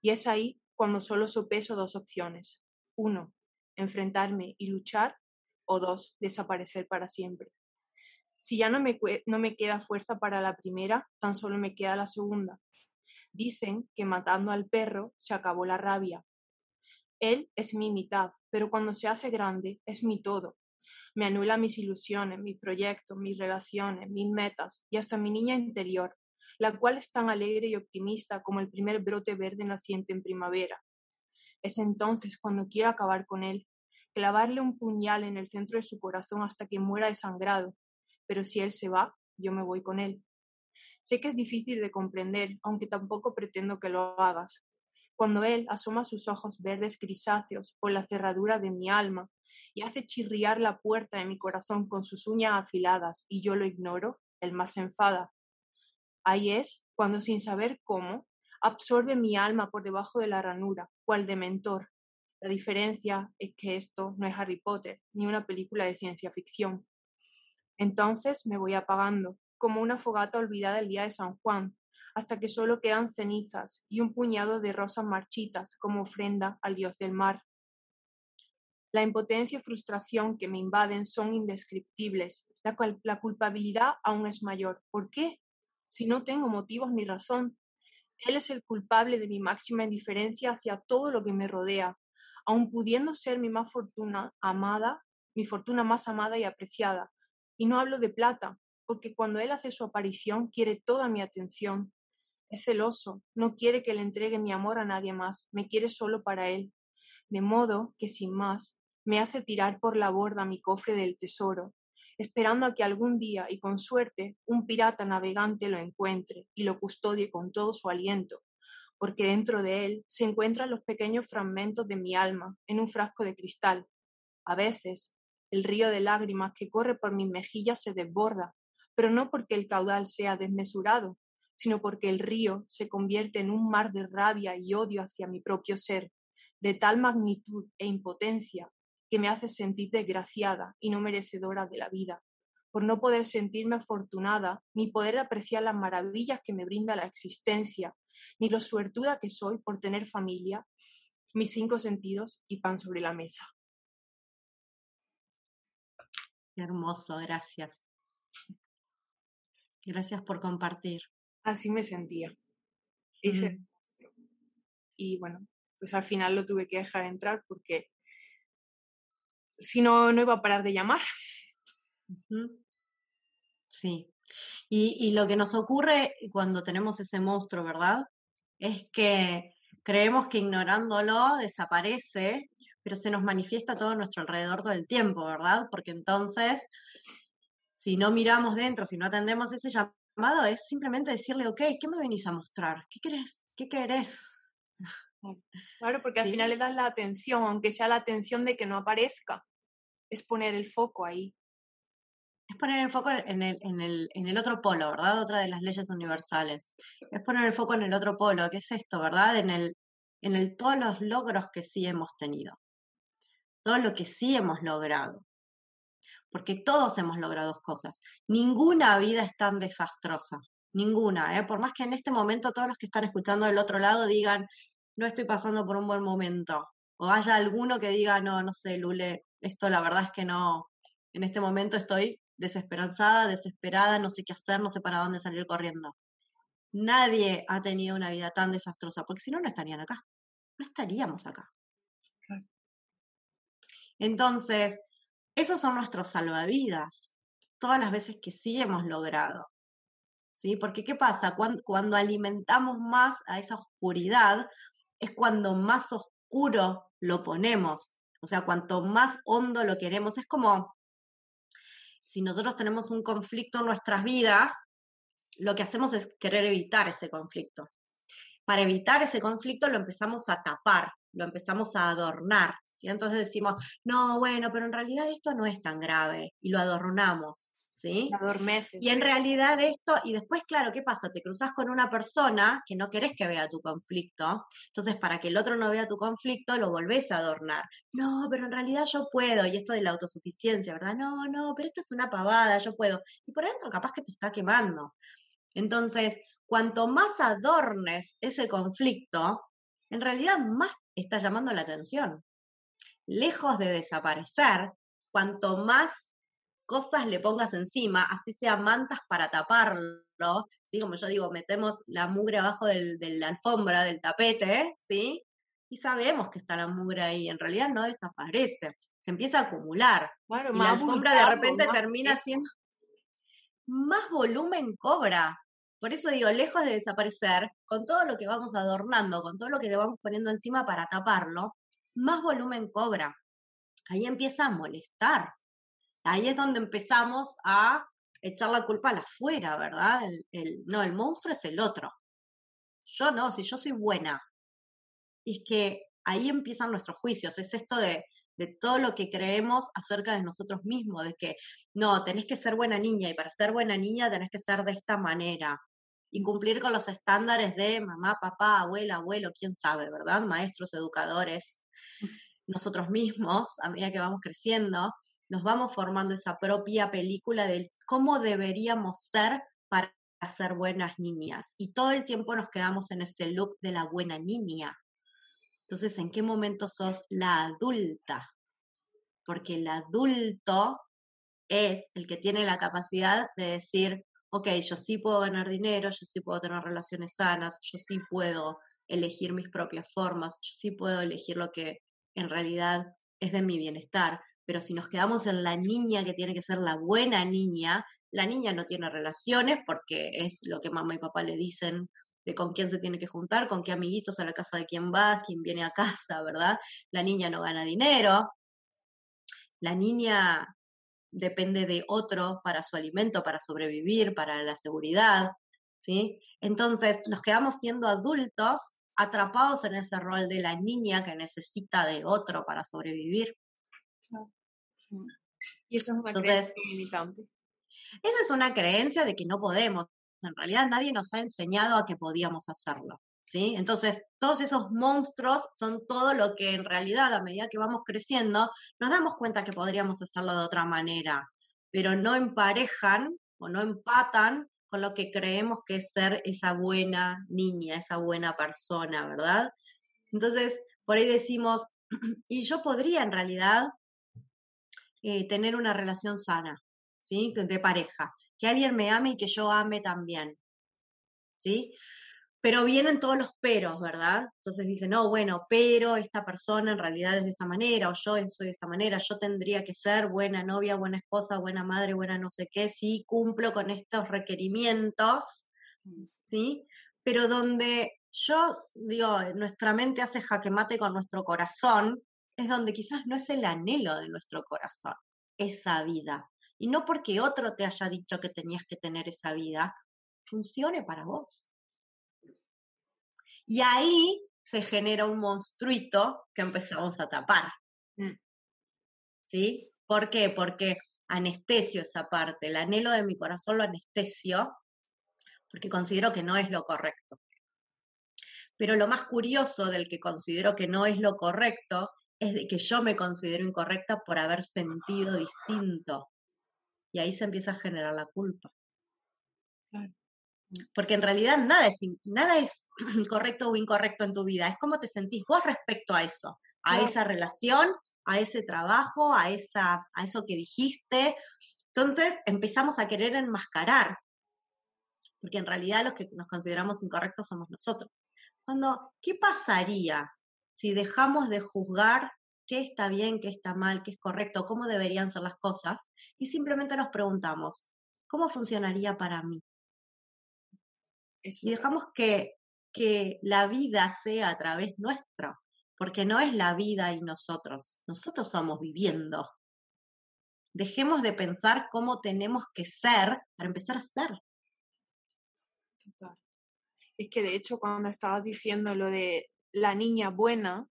Y es ahí cuando solo sopeso dos opciones. Uno, enfrentarme y luchar, o dos, desaparecer para siempre. Si ya no me, no me queda fuerza para la primera, tan solo me queda la segunda. Dicen que matando al perro se acabó la rabia. Él es mi mitad, pero cuando se hace grande es mi todo. Me anula mis ilusiones, mis proyectos, mis relaciones, mis metas y hasta mi niña interior, la cual es tan alegre y optimista como el primer brote verde naciente en primavera. Es entonces cuando quiero acabar con él, clavarle un puñal en el centro de su corazón hasta que muera desangrado. Pero si él se va, yo me voy con él. Sé que es difícil de comprender, aunque tampoco pretendo que lo hagas. Cuando él asoma sus ojos verdes grisáceos por la cerradura de mi alma y hace chirriar la puerta de mi corazón con sus uñas afiladas y yo lo ignoro, él más se enfada. Ahí es cuando sin saber cómo absorbe mi alma por debajo de la ranura, cual de mentor, la diferencia es que esto no es Harry Potter ni una película de ciencia ficción. Entonces me voy apagando, como una fogata olvidada el día de San Juan, hasta que solo quedan cenizas y un puñado de rosas marchitas como ofrenda al dios del mar. La impotencia y frustración que me invaden son indescriptibles. La, la culpabilidad aún es mayor. ¿Por qué? Si no tengo motivos ni razón. Él es el culpable de mi máxima indiferencia hacia todo lo que me rodea, aun pudiendo ser mi más fortuna amada, mi fortuna más amada y apreciada. Y no hablo de plata, porque cuando él hace su aparición quiere toda mi atención. Es celoso, no quiere que le entregue mi amor a nadie más, me quiere solo para él. De modo que sin más, me hace tirar por la borda mi cofre del tesoro, esperando a que algún día, y con suerte, un pirata navegante lo encuentre y lo custodie con todo su aliento, porque dentro de él se encuentran los pequeños fragmentos de mi alma en un frasco de cristal. A veces, el río de lágrimas que corre por mis mejillas se desborda, pero no porque el caudal sea desmesurado, sino porque el río se convierte en un mar de rabia y odio hacia mi propio ser, de tal magnitud e impotencia que me hace sentir desgraciada y no merecedora de la vida, por no poder sentirme afortunada ni poder apreciar las maravillas que me brinda la existencia ni lo suertuda que soy por tener familia, mis cinco sentidos y pan sobre la mesa. hermoso, gracias. Gracias por compartir. Así me sentía. Y bueno, pues al final lo tuve que dejar entrar porque si no, no iba a parar de llamar. Sí, y, lo que nos ocurre cuando tenemos ese monstruo, ¿verdad? Es que creemos que ignorándolo desaparece, pero se nos manifiesta todo a nuestro alrededor todo el tiempo, ¿verdad? Porque entonces, si no miramos dentro, si no atendemos ese llamado, es simplemente decirle, ok, ¿qué me venís a mostrar? ¿Qué querés? ¿Qué querés? Claro, porque al final le das la atención, aunque sea la atención de que no aparezca, es poner el foco ahí es poner el foco en el, en, el, en el otro polo, ¿verdad? Otra de las leyes universales. Es poner el foco en el otro polo, ¿qué es esto, verdad? En el, en el todos los logros que sí hemos tenido. Todo lo que sí hemos logrado. Porque todos hemos logrado cosas. Ninguna vida es tan desastrosa, ninguna, ¿eh? por más que en este momento todos los que están escuchando del otro lado digan, no estoy pasando por un buen momento, o haya alguno que diga, no, no sé, Lule, esto la verdad es que no, en este momento estoy desesperanzada, desesperada, no sé qué hacer, no sé para dónde salir corriendo. Nadie ha tenido una vida tan desastrosa, porque si no, no estarían acá, no estaríamos acá. Entonces, esos son nuestros salvavidas, todas las veces que sí hemos logrado. ¿Sí? Porque ¿qué pasa? Cuando, cuando alimentamos más a esa oscuridad, es cuando más oscuro lo ponemos. O sea, cuanto más hondo lo queremos, es como si nosotros tenemos un conflicto en nuestras vidas, lo que hacemos es querer evitar ese conflicto. Para evitar ese conflicto lo empezamos a tapar, lo empezamos a adornar. ¿Sí? Entonces decimos, no, bueno, pero en realidad esto no es tan grave y lo adornamos. ¿sí? Y en realidad esto, y después, claro, ¿qué pasa? Te cruzas con una persona que no querés que vea tu conflicto, entonces para que el otro no vea tu conflicto, lo volvés a adornar. No, pero en realidad yo puedo, y esto de la autosuficiencia, ¿verdad? No, no, pero esto es una pavada, yo puedo. Y por dentro capaz que te está quemando. Entonces, cuanto más adornes ese conflicto, en realidad más está llamando la atención. Lejos de desaparecer, cuanto más cosas le pongas encima, así sea mantas para taparlo, ¿sí? Como yo digo, metemos la mugre abajo de la alfombra, del tapete, ¿sí? Y sabemos que está la mugre ahí, en realidad no desaparece, se empieza a acumular. y la alfombra de repente termina siendo más volumen cobra. Por eso digo, lejos de desaparecer, con todo lo que vamos adornando, con todo lo que le vamos poniendo encima para taparlo, más volumen cobra. Ahí empieza a molestar. Ahí es donde empezamos a echar la culpa a la afuera, ¿verdad? El, no, el monstruo es el otro. Yo no, si yo soy buena. Y es que ahí empiezan nuestros juicios, es esto de, de todo lo que creemos acerca de nosotros mismos, de que no, tenés que ser buena niña y para ser buena niña tenés que ser de esta manera y cumplir con los estándares de mamá, papá, abuela, abuelo, quién sabe, ¿verdad? Maestros, educadores. Nosotros mismos, a medida que vamos creciendo, nos vamos formando esa propia película de cómo deberíamos ser para ser buenas niñas. Y todo el tiempo nos quedamos en ese look de la buena niña. Entonces, ¿en qué momento sos la adulta? Porque el adulto es el que tiene la capacidad de decir, ok, yo sí puedo ganar dinero, yo sí puedo tener relaciones sanas, yo sí puedo elegir mis propias formas, yo sí puedo elegir lo que en realidad es de mi bienestar. Pero si nos quedamos en la niña que tiene que ser la buena niña, la niña no tiene relaciones porque es lo que mamá y papá le dicen de con quién se tiene que juntar, con qué amiguitos a la casa de quién va, quién viene a casa, ¿verdad? La niña no gana dinero. La niña depende de otro para su alimento, para sobrevivir, para la seguridad, ¿sí? Entonces, nos quedamos siendo adultos atrapados en ese rol de la niña que necesita de otro para sobrevivir. Y eso es una creencia limitante. Esa es una creencia de que no podemos. En realidad nadie nos ha enseñado a que podíamos hacerlo. ¿Sí? Entonces, todos esos monstruos son todo lo que en realidad, a medida que vamos creciendo, nos damos cuenta que podríamos hacerlo de otra manera, pero no emparejan o no empatan con lo que creemos que es ser esa buena niña, esa buena persona, ¿verdad? Entonces, por ahí decimos, y yo podría en realidad eh, tener una relación sana, ¿sí? De pareja, que alguien me ame y que yo ame también, ¿sí? Pero vienen todos los peros, ¿verdad? Entonces dicen, no, bueno, pero esta persona en realidad es de esta manera, o yo soy de esta manera, yo tendría que ser buena novia, buena esposa, buena madre, buena no sé qué, si cumplo con estos requerimientos, mm. ¿sí? Pero donde yo digo, nuestra mente hace jaque mate con nuestro corazón, es donde quizás no es el anhelo de nuestro corazón, esa vida. Y no porque otro te haya dicho que tenías que tener esa vida, funcione para vos. Y ahí se genera un monstruito que empezamos a tapar. Mm. ¿Sí? ¿Por qué? Porque anestesio esa parte, el anhelo de mi corazón lo anestesio porque considero que no es lo correcto. Pero lo más curioso del que considero que no es lo correcto es de que yo me considero incorrecta por haber sentido distinto. y ahí se empieza a generar la culpa. Porque en realidad nada es, nada es correcto o incorrecto en tu vida, es cómo te sentís vos respecto a eso, a esa relación, a ese trabajo, a, esa, a eso que dijiste. Entonces empezamos a querer enmascarar, porque en realidad los que nos consideramos incorrectos somos nosotros. Cuando, ¿qué pasaría si dejamos de juzgar qué está bien, qué está mal, qué es correcto, cómo deberían ser las cosas, y simplemente nos preguntamos, ¿cómo funcionaría para mí? Y dejamos que, que la vida sea a través nuestra, porque no es la vida y nosotros, nosotros somos viviendo. Dejemos de pensar cómo tenemos que ser para empezar a ser. Total. Es que de hecho cuando estabas diciendo lo de la niña buena,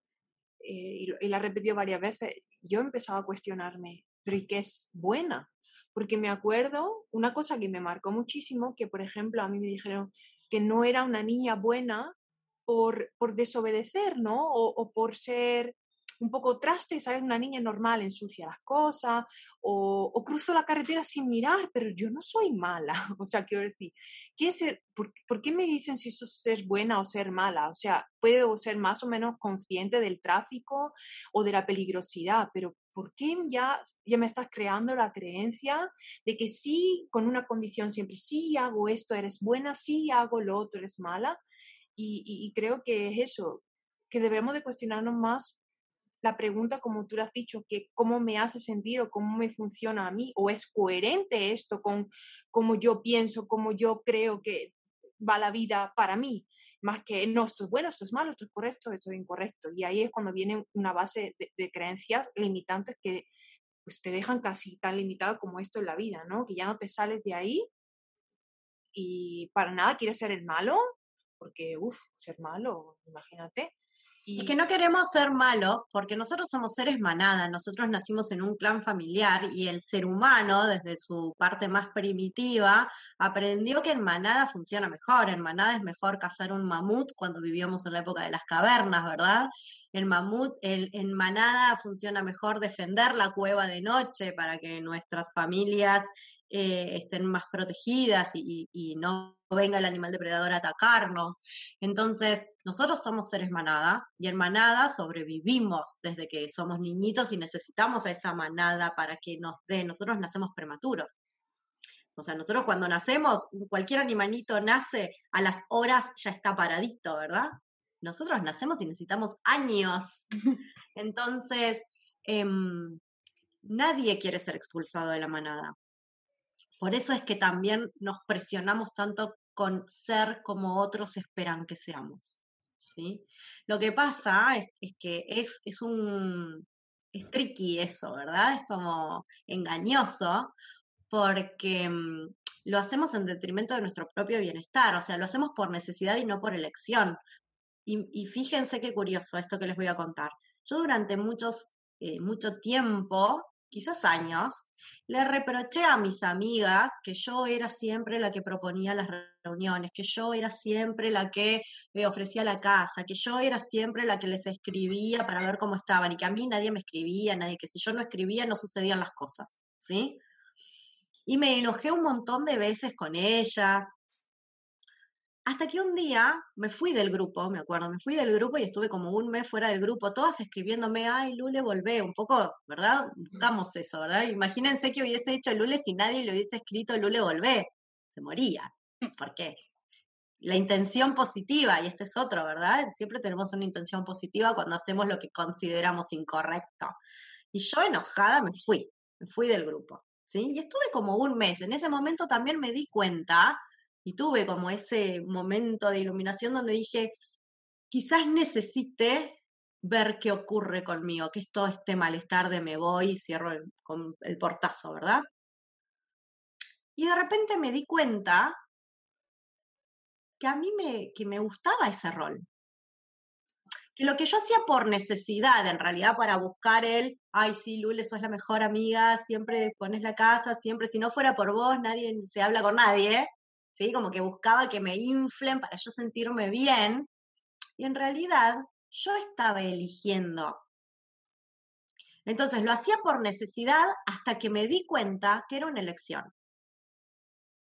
eh, y, la he repetido varias veces, yo he empezado a cuestionarme, pero ¿y qué es buena? Porque me acuerdo una cosa que me marcó muchísimo, que por ejemplo a mí me dijeron que no era una niña buena por, por desobedecer, ¿no? o, por ser un poco traste, ¿sabes? Una niña normal ensucia las cosas o, o, cruzo la carretera sin mirar, pero yo no soy mala. O sea, quiero decir, ¿qué ser, por, por, qué me dicen si eso es ser buena o ser mala? O sea, puedo ser más o menos consciente del tráfico o de la peligrosidad, pero ¿por qué ya, ya me estás creando la creencia de que sí, con una condición siempre, sí hago esto, eres buena, sí hago lo otro, eres mala? Y, y, y creo que es eso, que debemos de cuestionarnos más la pregunta, como tú lo has dicho, que cómo me hace sentir o cómo me funciona a mí, o es coherente esto con cómo yo pienso, cómo yo creo que va la vida para mí, más que no, esto es bueno, esto es malo, esto es correcto, esto es incorrecto. Y ahí es cuando viene una base de, creencias limitantes que pues, te dejan casi tan limitado como esto en la vida, ¿no? Que ya no te sales de ahí y para nada quieres ser el malo, porque, uff, ser malo, imagínate. Y... que no queremos ser malos porque nosotros somos seres manada, nosotros nacimos en un clan familiar y el ser humano, desde su parte más primitiva, aprendió que en manada funciona mejor. En manada es mejor cazar un mamut cuando vivíamos en la época de las cavernas, ¿verdad? El mamut, el, en manada funciona mejor defender la cueva de noche para que nuestras familias eh, estén más protegidas y, no venga el animal depredador a atacarnos. Entonces, nosotros somos seres manada y en manada sobrevivimos desde que somos niñitos y necesitamos a esa manada para que nos dé. Nosotros nacemos prematuros. O sea, nosotros cuando nacemos, cualquier animalito nace, a las horas ya está paradito, ¿verdad? Nosotros nacemos y necesitamos años. Entonces, em, nadie quiere ser expulsado de la manada. Por eso es que también nos presionamos tanto con ser como otros esperan que seamos. ¿sí? Lo que pasa es, que es, un... Tricky eso, ¿verdad? Es como engañoso porque mm, lo hacemos en detrimento de nuestro propio bienestar, o sea, lo hacemos por necesidad y no por elección. Y, fíjense qué curioso esto que les voy a contar. Yo durante muchos, eh, mucho tiempo, quizás años, le reproché a mis amigas que yo era siempre la que proponía las reuniones, que yo era siempre la que ofrecía la casa, que yo era siempre la que les escribía para ver cómo estaban y que a mí nadie me escribía, nadie, que si yo no escribía no sucedían las cosas, ¿sí? Y me enojé un montón de veces con ellas, hasta que un día me fui del grupo, me acuerdo, me fui del grupo y estuve como un mes fuera del grupo, todas escribiéndome, ay, Lule, volvé, un poco, ¿verdad? Buscamos eso, ¿verdad? Imagínense que hubiese hecho Lule si nadie le hubiese escrito Lule, volvé, se moría. ¿Por qué? La intención positiva, y este es otro, ¿verdad? Siempre tenemos una intención positiva cuando hacemos lo que consideramos incorrecto. Y yo enojada me fui, me fui del grupo, ¿sí? Y estuve como un mes. En ese momento también me di cuenta y tuve como ese momento de iluminación donde dije, quizás necesite ver qué ocurre conmigo, que es todo este malestar de me voy y cierro el, con el portazo, ¿verdad? Y de repente me di cuenta que a mí me, que me gustaba ese rol. Que lo que yo hacía por necesidad, en realidad para buscar el, ay, sí, Lule, sos la mejor amiga, siempre pones la casa, siempre, si no fuera por vos, nadie se habla con nadie, ¿sí? Como que buscaba que me inflen para yo sentirme bien. Y en realidad yo estaba eligiendo Entonces lo hacía por necesidad hasta que me di cuenta que era una elección.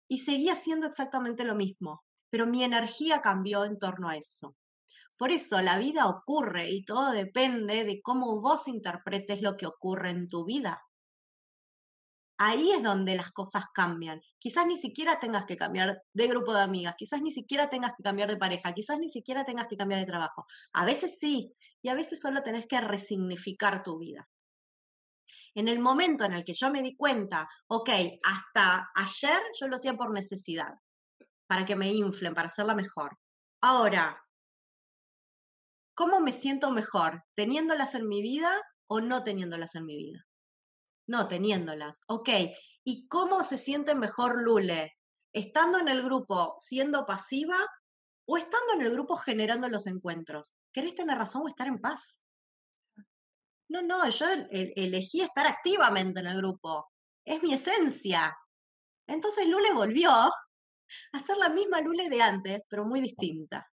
Y seguía haciendo exactamente lo mismo, pero mi energía cambió en torno a eso. Por eso la vida ocurre y todo depende de cómo vos interpretes lo que ocurre en tu vida. Ahí es donde las cosas cambian. Quizás ni siquiera tengas que cambiar de grupo de amigas, quizás ni siquiera tengas que cambiar de pareja, quizás ni siquiera tengas que cambiar de trabajo. A veces sí, y a veces solo tenés que resignificar tu vida. En el momento en el que yo me di cuenta, ok, hasta ayer yo lo hacía por necesidad, para que me inflen, para hacerla mejor. Ahora, ¿cómo me siento mejor? ¿Teniéndolas en mi vida o no teniéndolas en mi vida? No, teniéndolas. Ok, ¿y cómo se siente mejor Lule? ¿Estando en el grupo siendo pasiva o estando en el grupo generando los encuentros? ¿Querés tener razón o estar en paz? No, no, yo elegí estar activamente en el grupo. Es mi esencia. Entonces Lule volvió a ser la misma Lule de antes, pero muy distinta.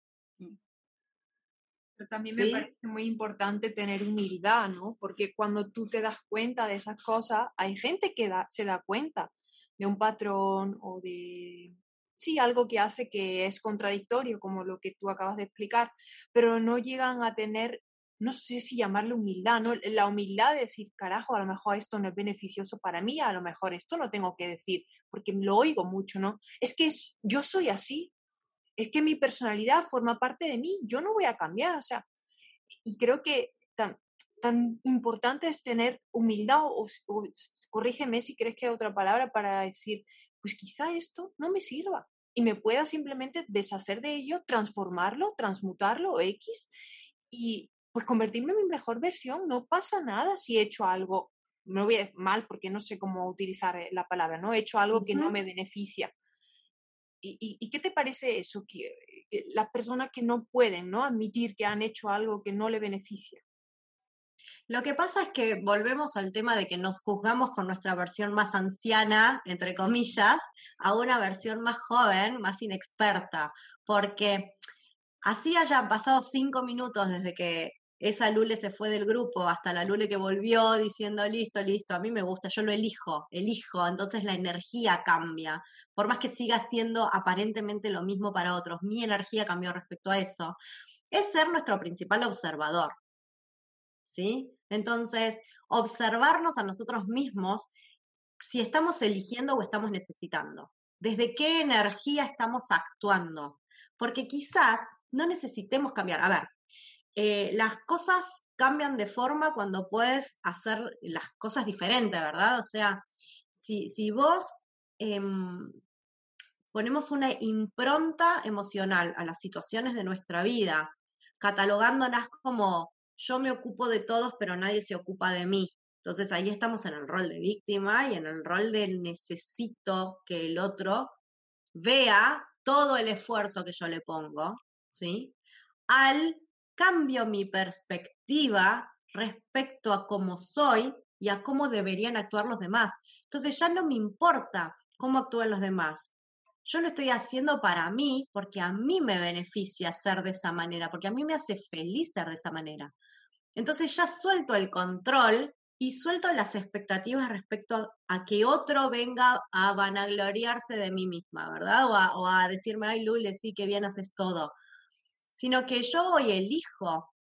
Pero también me parece muy importante tener humildad, ¿no? Porque cuando tú te das cuenta de esas cosas, hay gente que se da cuenta de un patrón o de, sí, algo que hace que es contradictorio, como lo que tú acabas de explicar, pero no llegan a tener no sé si llamarle humildad, ¿no? La humildad de decir, carajo, a lo mejor esto no es beneficioso para mí, a lo mejor esto no tengo que decir, porque lo oigo mucho, ¿no? Es que yo soy así, es que mi personalidad forma parte de mí, yo no voy a cambiar, o sea, y creo que tan, tan importante es tener humildad, o, corrígeme si crees que hay otra palabra para decir, pues quizá esto no me sirva y me pueda simplemente deshacer de ello, transformarlo, transmutarlo, X, y, pues convertirme en mi mejor versión. No pasa nada si he hecho algo, no voy a mal porque no sé cómo utilizar eh, la palabra, ¿no? He hecho algo que no me beneficia. ¿Y, qué te parece eso? Que, las personas que no pueden, ¿no? Admitir que han hecho algo que no le beneficia. Lo que pasa es que volvemos al tema de que nos juzgamos con nuestra versión más anciana, entre comillas, a una versión más joven, más inexperta, porque así hayan pasado cinco minutos desde que esa Lule se fue del grupo hasta la Lule que volvió diciendo, listo, listo, a mí me gusta, yo lo elijo, elijo, entonces la energía cambia. Por más que siga siendo aparentemente lo mismo para otros, mi energía cambió respecto a eso. Es ser nuestro principal observador. ¿Sí? Entonces, observarnos a nosotros mismos si estamos eligiendo o estamos necesitando. Desde qué energía estamos actuando. Porque quizás no necesitemos cambiar. A ver, eh, las cosas cambian de forma cuando puedes hacer las cosas diferentes, ¿verdad? O sea, si, si vos em, ponemos una impronta emocional a las situaciones de nuestra vida, catalogándolas como yo me ocupo de todos, pero nadie se ocupa de mí. Entonces ahí estamos en el rol de víctima y en el rol de necesito que el otro vea todo el esfuerzo que yo le pongo, ¿sí? Al cambio mi perspectiva respecto a cómo soy y a cómo deberían actuar los demás. Entonces ya no me importa cómo actúan los demás. Yo lo estoy haciendo para mí porque a mí me beneficia ser de esa manera, porque a mí me hace feliz ser de esa manera. Entonces ya suelto el control y suelto las expectativas respecto a, que otro venga a vanagloriarse de mí misma, ¿verdad? O a, decirme, ay, Lule, sí, que bien haces todo sino que yo hoy elijo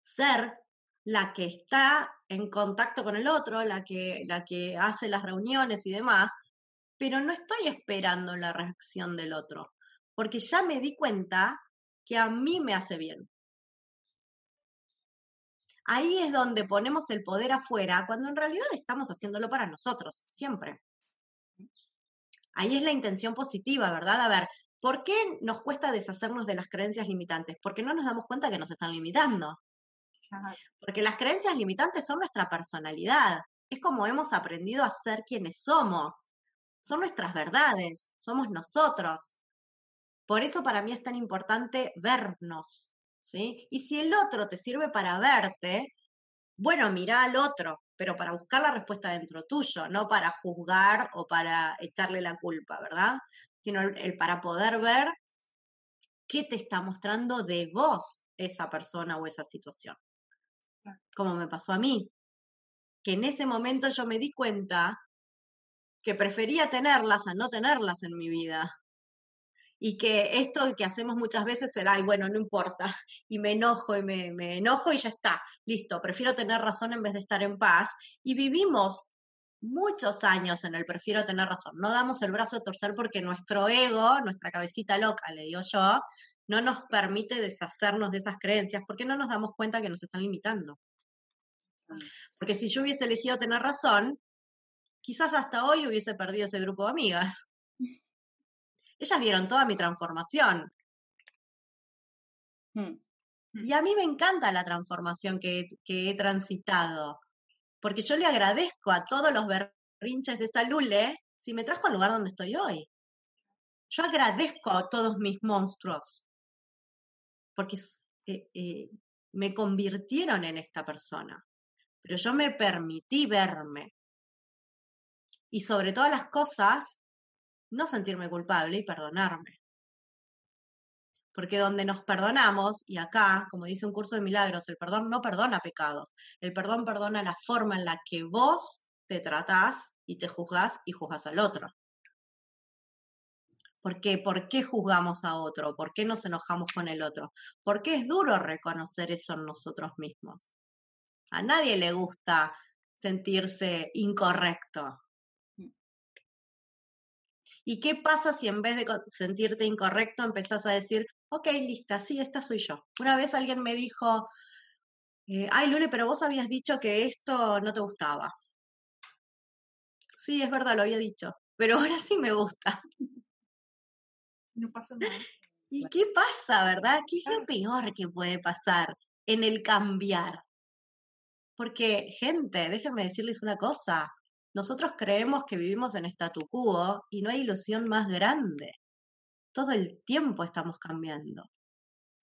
ser la que está en contacto con el otro, la que, la que hace las reuniones y demás, pero no estoy esperando la reacción del otro, porque ya me di cuenta que a mí me hace bien. Ahí es donde ponemos el poder afuera, cuando en realidad estamos haciéndolo para nosotros, siempre. Ahí es la intención positiva, ¿verdad? A ver, ¿Por qué nos cuesta deshacernos de las creencias limitantes? Porque no nos damos cuenta que nos están limitando. Porque las creencias limitantes son nuestra personalidad. Es como hemos aprendido a ser quienes somos. Son nuestras verdades, somos nosotros. Por eso para mí es tan importante vernos, ¿sí? Y si el otro te sirve para verte, bueno, mira al otro, pero para buscar la respuesta dentro tuyo, no para juzgar o para echarle la culpa, ¿verdad? Sino el, para poder ver qué te está mostrando de vos esa persona o esa situación. Como me pasó a mí. que en ese momento yo me di cuenta que prefería tenerlas a no tenerlas en mi vida. Y que esto que hacemos muchas veces será, y bueno, no importa, y me enojo y me, me enojo y ya está, listo, prefiero tener razón en vez de estar en paz. Y vivimos muchos años en el prefiero tener razón. No damos el brazo a torcer porque nuestro ego, nuestra cabecita loca, le digo yo, no nos permite deshacernos de esas creencias porque no nos damos cuenta que nos están limitando. Porque si yo hubiese elegido tener razón, quizás hasta hoy hubiese perdido ese grupo de amigas. Ellas vieron toda mi transformación. Hmm. Y a mí me encanta la transformación que, que, he transitado, porque yo le agradezco a todos los berrinches de esa Lule si me trajo al lugar donde estoy hoy. Yo agradezco a todos mis monstruos, porque eh, eh, me convirtieron en esta persona pero yo me permití verme. Y sobre todas las cosas, no sentirme culpable y perdonarme. Porque donde nos perdonamos, y acá, como dice un curso de milagros, el perdón no perdona pecados, el perdón perdona la forma en la que vos te tratás y te juzgás y juzgás al otro. ¿Por qué? ¿Por qué juzgamos a otro? ¿Por qué nos enojamos con el otro? Porque es duro reconocer eso en nosotros mismos. A nadie le gusta sentirse incorrecto. ¿Y qué pasa si en vez de sentirte incorrecto empezás a decir, ok, lista, sí, esta soy yo? Una vez alguien me dijo, eh, ay, Lule, pero vos habías dicho que esto no te gustaba. Sí, es verdad, lo había dicho, pero ahora sí me gusta. No pasa nada. ¿Y qué pasa, verdad? ¿Qué es lo peor que puede pasar en el cambiar? Porque, gente, déjenme decirles una cosa. Nosotros creemos que vivimos en statu quo y no hay ilusión más grande. Todo el tiempo estamos cambiando.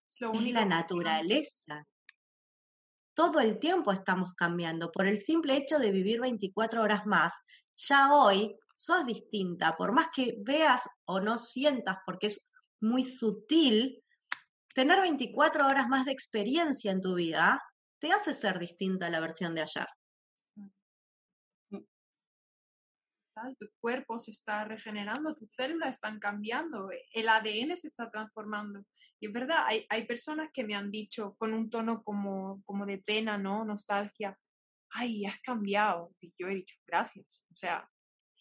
Es, lo la naturaleza. Todo el tiempo estamos cambiando. Por el simple hecho de vivir 24 horas más, ya hoy sos distinta. Por más que veas o no sientas, porque es muy sutil, tener 24 horas más de experiencia en tu vida te hace ser distinta a la versión de ayer. Tu cuerpo se está regenerando, tus células están cambiando, el ADN se está transformando. Y es verdad, hay, hay personas que me han dicho con un tono como, como de pena, ¿no? Nostalgia, ay, has cambiado. Y yo he dicho, gracias. O sea,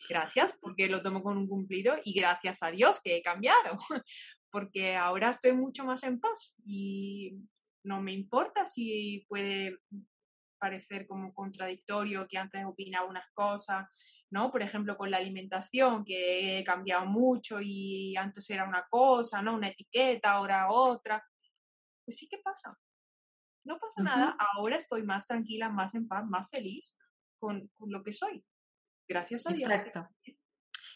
gracias porque lo tomo con un cumplido y gracias a Dios que he cambiado, porque ahora estoy mucho más en paz y no me importa si puede parecer como contradictorio que antes opinaba unas cosas, ¿no? Por ejemplo, con la alimentación, que he cambiado mucho y antes era una cosa, ¿no? Una etiqueta, ahora otra. Pues sí que pasa. No pasa nada, ahora estoy más tranquila, más en paz, más feliz con, con lo que soy. Gracias a Dios. Exacto.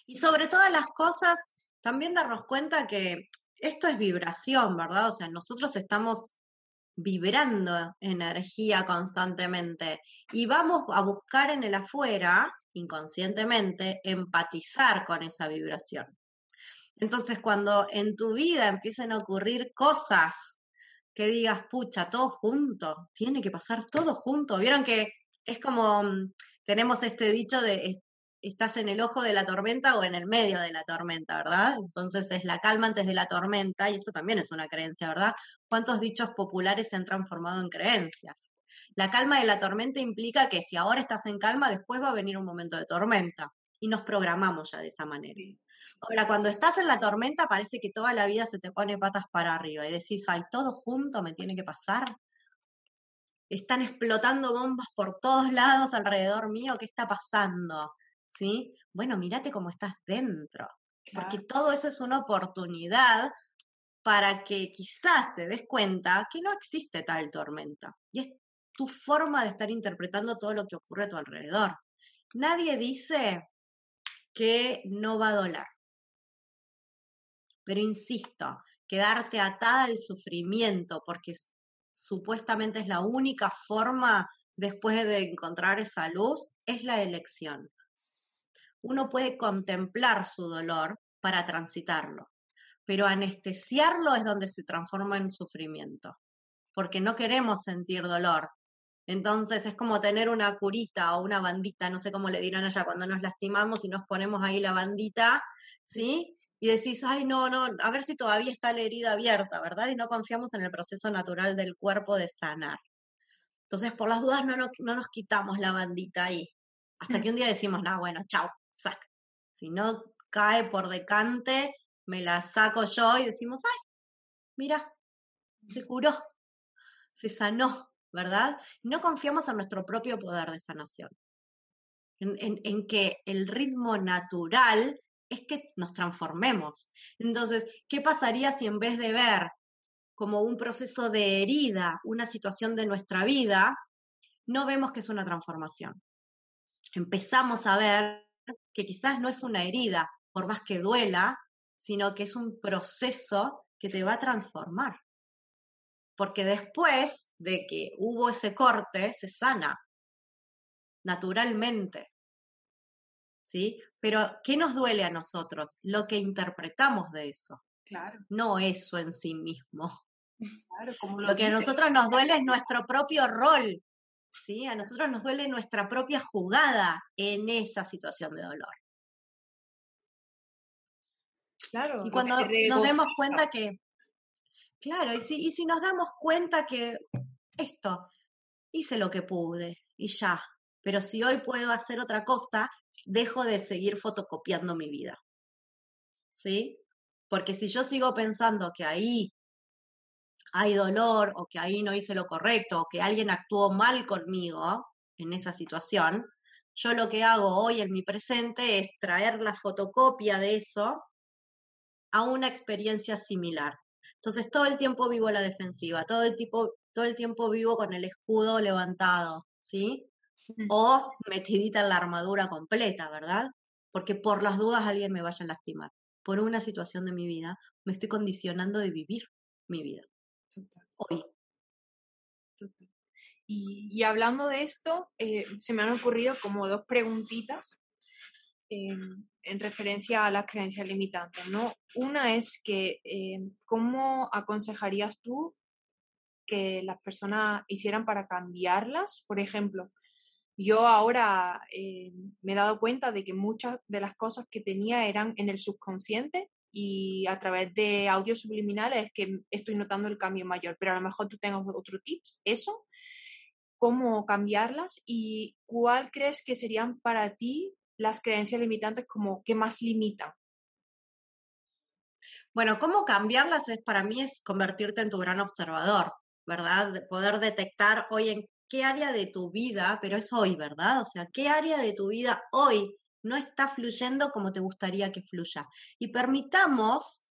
Y sobre todas las cosas, también darnos cuenta que esto es vibración, ¿verdad? O sea, nosotros estamos vibrando energía constantemente y vamos a buscar en el afuera, inconscientemente, empatizar con esa vibración. Entonces, cuando en tu vida empiecen a ocurrir cosas que digas, pucha, todo junto, tiene que pasar todo junto. Vieron que es como, mm, tenemos este dicho de estás en el ojo de la tormenta o en el medio de la tormenta, ¿verdad? Entonces es la calma antes de la tormenta, y esto también es una creencia, ¿verdad? ¿Cuántos dichos populares se han transformado en creencias? La calma de la tormenta implica que si ahora estás en calma, después va a venir un momento de tormenta, y nos programamos ya de esa manera. Ahora, cuando estás en la tormenta, parece que toda la vida se te pone patas para arriba y decís, ay, todo junto me tiene que pasar. Están explotando bombas por todos lados alrededor mío, ¿qué está pasando? ¿sí? Bueno, mírate cómo estás dentro, porque todo eso es una oportunidad para que quizás te des cuenta que no existe tal tormenta. Y es tu forma de estar interpretando todo lo que ocurre a tu alrededor. Nadie dice que no va a doler. Pero insisto, quedarte atada al sufrimiento, porque supuestamente es la única forma después de encontrar esa luz, es la elección uno puede contemplar su dolor para transitarlo, pero anestesiarlo es donde se transforma en sufrimiento, porque no queremos sentir dolor, Entonces es como tener una curita o una bandita, no sé cómo le dirán allá, cuando nos lastimamos y nos ponemos ahí la bandita, ¿sí? Y decís, ay, no, no, a ver si todavía está la herida abierta, ¿verdad? Y no confiamos en el proceso natural del cuerpo de sanar. Entonces, por las dudas, no, no, nos quitamos la bandita ahí. Hasta que un día decimos, no, bueno, chao, sac. Si no cae por decante, me la saco yo y decimos, ay, mira, se curó, se sanó, ¿verdad? No confiamos en nuestro propio poder de sanación, en, que el ritmo natural es que nos transformemos. Entonces, ¿qué pasaría si en vez de ver como un proceso de herida, una situación de nuestra vida, no vemos que es una transformación? Empezamos a ver que quizás no es una herida, por más que duela, sino que es un proceso que te va a transformar porque después de que hubo ese corte, se sana naturalmente. ¿Sí? Pero, ¿qué nos duele a nosotros? Lo que interpretamos de eso. Claro. No eso en sí mismo. Claro, como lo, que a nosotros nos duele es nuestro propio rol. ¿Sí? A nosotros nos duele nuestra propia jugada en esa situación de dolor. Claro. Y cuando nos demos cuenta que Claro, y si, y si nos damos cuenta que esto, hice lo que pude y ya, pero si hoy puedo hacer otra cosa, dejo de seguir fotocopiando mi vida. ¿Sí? Porque si yo sigo pensando que ahí hay dolor o que ahí no hice lo correcto o que alguien actuó mal conmigo en esa situación, yo lo que hago hoy en mi presente es traer la fotocopia de eso a una experiencia similar. Entonces todo el tiempo vivo la defensiva, todo el, tipo, todo el tiempo vivo con el escudo levantado, ¿sí? O metidita en la armadura completa, ¿verdad? Porque por las dudas alguien me vaya a lastimar. Por una situación de mi vida, me estoy condicionando de vivir mi vida. Hoy. Y, hablando de esto, eh, se me han ocurrido como dos preguntitas en referencia a las creencias limitantes, ¿no? Una es que, eh, ¿cómo aconsejarías tú que las personas hicieran para cambiarlas? Por ejemplo, yo ahora eh, me he dado cuenta de que muchas de las cosas que tenía eran en el subconsciente y a través de audios subliminales es que estoy notando el cambio mayor, pero a lo mejor tú tengas otro tips, eso, cómo cambiarlas y cuál crees que serían para ti las creencias limitantes como que más limitan? Bueno, cómo cambiarlas es para mí es convertirte en tu gran observador, ¿verdad? De poder detectar hoy en qué área de tu vida, pero es hoy, ¿verdad? O sea, qué área de tu vida hoy no está fluyendo como te gustaría que fluya. Y permitámonos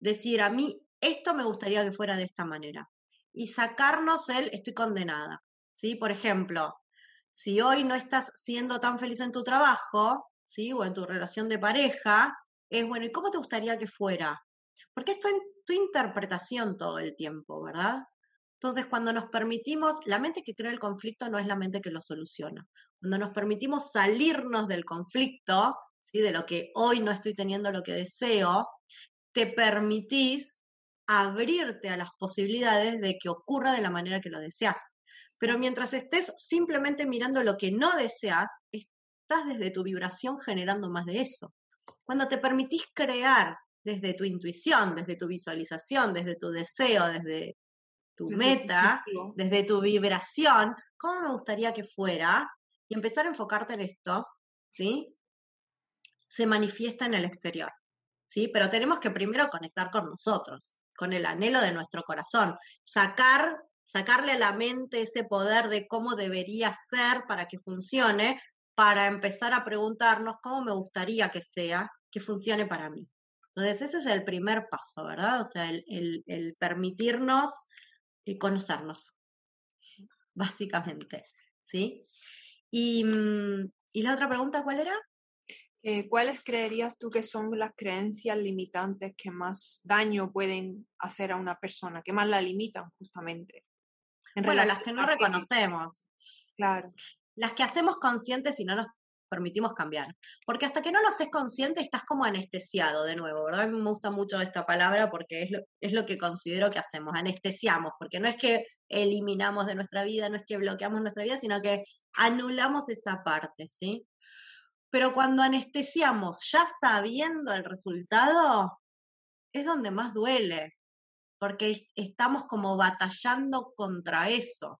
decir, a mí esto me gustaría que fuera de esta manera. Y sacarnos el estoy condenada. ¿Sí? Por ejemplo, si hoy no estás siendo tan feliz en tu trabajo, ¿sí? O en tu relación de pareja, es bueno, ¿y cómo te gustaría que fuera? Porque esto es tu interpretación todo el tiempo, ¿verdad? Entonces, cuando nos permitimos, la mente que crea el conflicto no es la mente que lo soluciona. Cuando nos permitimos salirnos del conflicto, ¿sí? de lo que hoy no estoy teniendo lo que deseo, te permitís abrirte a las posibilidades de que ocurra de la manera que lo deseas. Pero mientras estés simplemente mirando lo que no deseas, estás desde tu vibración generando más de eso. Cuando te permitís crear desde tu intuición, desde tu visualización, desde tu deseo, desde tu meta, desde tu vibración, ¿cómo me gustaría que fuera? Y empezar a enfocarte en esto, ¿sí? Se manifiesta en el exterior, ¿sí? Pero tenemos que primero conectar con nosotros, con el anhelo de nuestro corazón, sacar sacarle a la mente ese poder de cómo debería ser para que funcione, para empezar a preguntarnos cómo me gustaría que sea, que funcione para mí. Entonces, ese es el primer paso, ¿verdad? O sea, el, permitirnos y conocernos, básicamente, ¿sí? Y, mm, y la otra pregunta, ¿cuál era? Eh, ¿Cuáles creerías tú que son las creencias limitantes que más daño pueden hacer a una persona, que más la limitan justamente? Bueno, las que no reconocemos. Claro. Las que hacemos conscientes y no nos permitimos cambiar. Porque hasta que no lo haces consciente, estás como anestesiado de nuevo, ¿verdad? A mí me gusta mucho esta palabra porque es lo, es lo que considero que hacemos, anestesiamos, porque no es que eliminamos de nuestra vida, no es que bloqueamos nuestra vida, sino que anulamos esa parte, ¿sí? Pero cuando anestesiamos ya sabiendo el resultado, es donde más duele, porque estamos como batallando contra eso.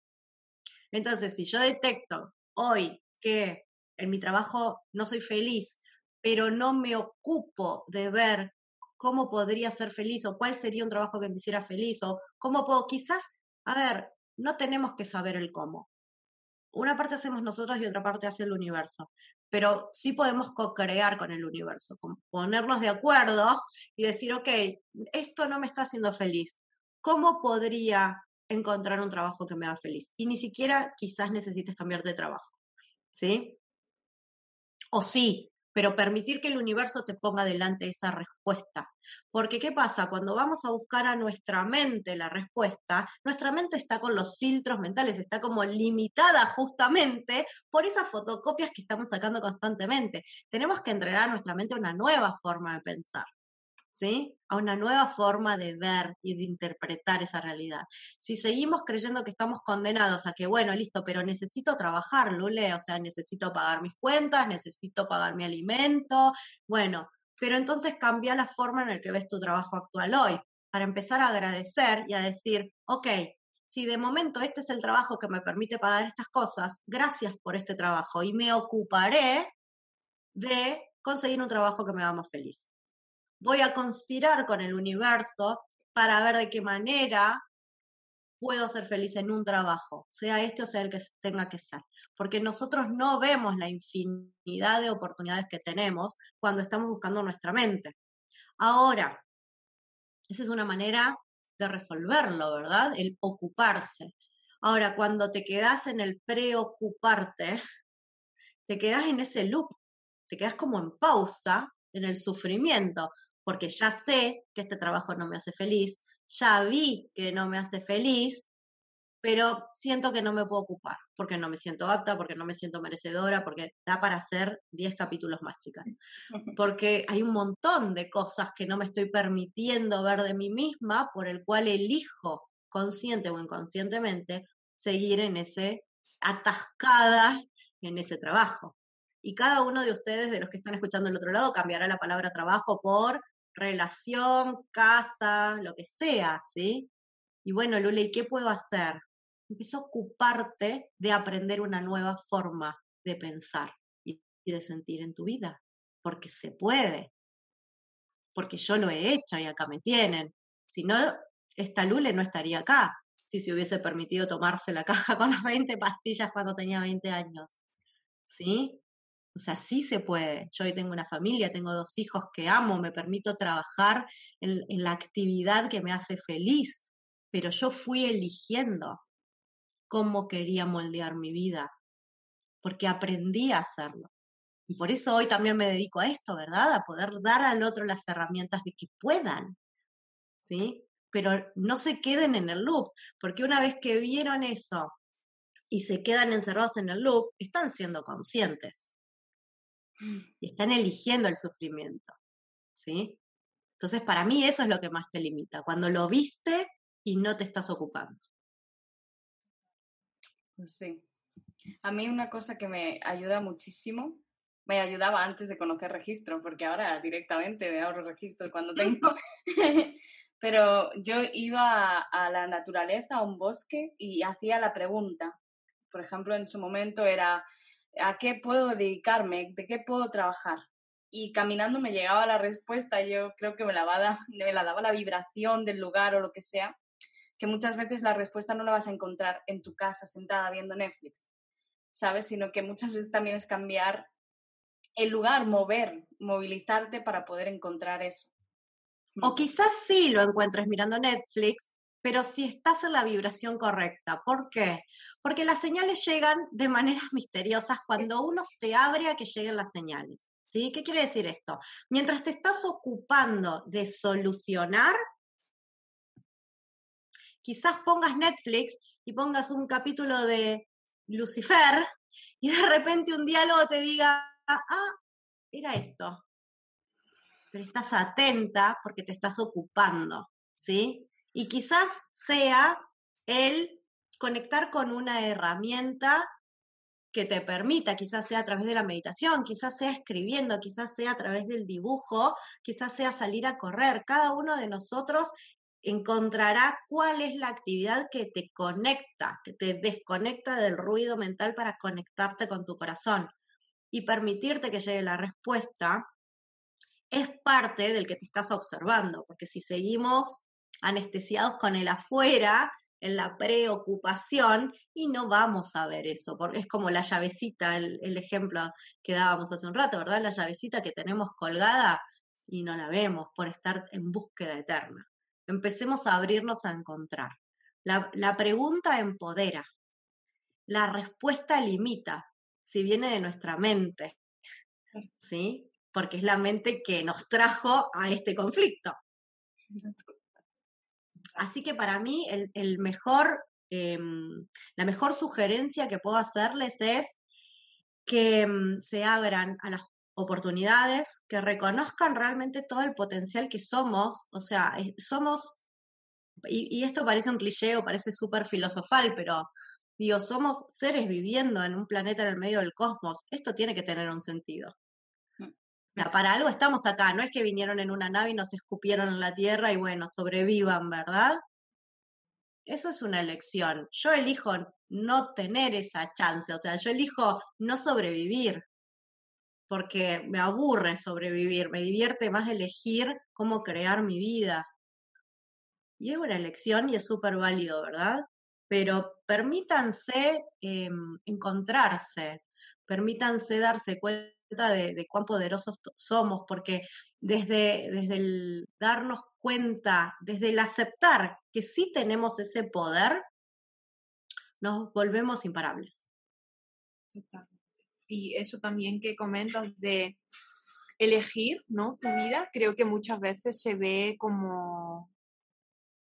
Entonces, si yo detecto hoy que en mi trabajo no soy feliz, pero no me ocupo de ver cómo podría ser feliz o cuál sería un trabajo que me hiciera feliz o cómo puedo, quizás, a ver, no tenemos que saber el cómo. Una parte hacemos nosotros y otra parte hace el universo, pero sí podemos co-crear con el universo, ponernos de acuerdo y decir, ok, esto no me está haciendo feliz. ¿Cómo podría encontrar un trabajo que me haga feliz. Y ni siquiera quizás necesites cambiar de trabajo, ¿sí? O sí, pero permitir que el universo te ponga delante esa respuesta. Porque ¿qué pasa? Cuando vamos a buscar a nuestra mente la respuesta, nuestra mente está con los filtros mentales, está como limitada justamente por esas fotocopias que estamos sacando constantemente. Tenemos que entrenar a nuestra mente una nueva forma de pensar. A una nueva forma de ver y de interpretar esa realidad. Si seguimos creyendo que estamos condenados a que, bueno, listo, pero necesito trabajar, Lule, o sea, necesito pagar mis cuentas, necesito pagar mi alimento, bueno, pero entonces cambia la forma en la que ves tu trabajo actual hoy, para empezar a agradecer y a decir, ok, si de momento este es el trabajo que me permite pagar estas cosas, gracias por este trabajo y me ocuparé de conseguir un trabajo que me haga más feliz voy a conspirar con el universo para ver de qué manera puedo ser feliz en un trabajo, sea este o sea el que tenga que ser. Porque nosotros no vemos la infinidad de oportunidades que tenemos cuando estamos buscando nuestra mente. Ahora, esa es una manera de resolverlo, ¿verdad? El ocuparse. Ahora, cuando te quedas en el preocuparte, te quedas en ese loop, te quedas como en pausa, en el sufrimiento, porque ya sé que este trabajo no me hace feliz, ya vi que no me hace feliz, pero siento que no me puedo ocupar, porque no me siento apta, porque no me siento merecedora, porque da para hacer 10 capítulos más, chicas. Porque hay un montón de cosas que no me estoy permitiendo ver de mí misma, por el cual elijo, consciente o inconscientemente, seguir en ese atascada en ese trabajo. Y cada uno de ustedes, de los que están escuchando el otro lado, cambiará la palabra trabajo por relación, casa, lo que sea, ¿sí? Y bueno, Lule, ¿y qué puedo hacer? Empieza a ocuparte de aprender una nueva forma de pensar y de sentir en tu vida, porque se puede, porque yo lo he hecho y acá me tienen. Si no, esta Lule no estaría acá si se hubiese permitido tomarse la caja con las 20 pastillas cuando tenía 20 años. ¿Sí? O sea, sí se puede. Yo hoy tengo una familia, tengo dos hijos que amo, me permito trabajar en, la actividad que me hace feliz, pero yo fui eligiendo cómo quería moldear mi vida, porque aprendí a hacerlo. Y por eso hoy también me dedico a esto, ¿verdad? A poder dar al otro las herramientas de que puedan, ¿sí? Pero no se queden en el loop, porque una vez que vieron eso y se quedan encerrados en el loop, están siendo conscientes y están eligiendo el sufrimiento, ¿sí? Entonces, para mí eso es lo que más te limita, cuando lo viste y no te estás ocupando. Pues sí. A mí una cosa que me ayuda muchísimo, me ayudaba antes de conocer registro, porque ahora directamente me abro registro cuando tengo. Pero yo iba a la naturaleza, a un bosque, y hacía la pregunta. Por ejemplo, en su momento era, a qué puedo dedicarme, de qué puedo trabajar. Y caminando me llegaba la respuesta, yo creo que me la, me la daba la vibración del lugar o lo que sea, que muchas veces la respuesta no la vas a encontrar en tu casa sentada viendo Netflix, ¿sabes? Sino que muchas veces también es cambiar el lugar, mover, movilizarte para poder encontrar eso. O quizás sí lo encuentres mirando Netflix, pero si estás en la vibración correcta. ¿Por qué? Porque las señales llegan de maneras misteriosas cuando uno se abre a que lleguen las señales. ¿Sí? ¿Qué quiere decir esto? Mientras te estás ocupando de solucionar, quizás pongas Netflix y pongas un capítulo de Lucifer y de repente un diálogo te diga, ah, era esto. Pero estás atenta porque te estás ocupando, ¿sí? Y quizás sea el conectar con una herramienta que te permita, quizás sea a través de la meditación, quizás sea escribiendo, quizás sea a través del dibujo, quizás sea salir a correr. Cada uno de nosotros encontrará cuál es la actividad que te conecta, que te desconecta del ruido mental para conectarte con tu corazón y permitirte que llegue la respuesta es parte del que te estás observando, porque si seguimos anestesiados con el afuera, en la preocupación, y no vamos a ver eso, porque es como la llavecita, el, el ejemplo que dábamos hace un rato, ¿verdad? La llavecita que tenemos colgada y no la vemos por estar en búsqueda eterna. Empecemos a abrirnos a encontrar. La, la pregunta empodera, la respuesta limita, si viene de nuestra mente, ¿sí? Porque es la mente que nos trajo a este conflicto. Así que para mí el, el mejor, em, la mejor sugerencia que puedo hacerles es que em, se abran a las oportunidades, que reconozcan realmente todo el potencial que somos, o sea, somos, y, y esto parece un cliché o parece súper filosofal, pero digo, somos seres viviendo en un planeta en el medio del cosmos, esto tiene que tener un sentido. Para algo estamos acá, no es que vinieron en una nave y nos escupieron en la Tierra y bueno, sobrevivan, ¿verdad? Eso es una elección. Yo elijo no tener esa chance, o sea, yo elijo no sobrevivir, porque me aburre sobrevivir, me divierte más elegir cómo crear mi vida. Y es una elección y es súper válido, ¿verdad? Pero permítanse em, encontrarse, permítanse darse cuenta de, cuán poderosos somos, porque desde, desde el darnos cuenta, desde el aceptar que sí tenemos ese poder, nos volvemos imparables. Y eso también que comentas de elegir ¿no? tu vida, creo que muchas veces se ve como,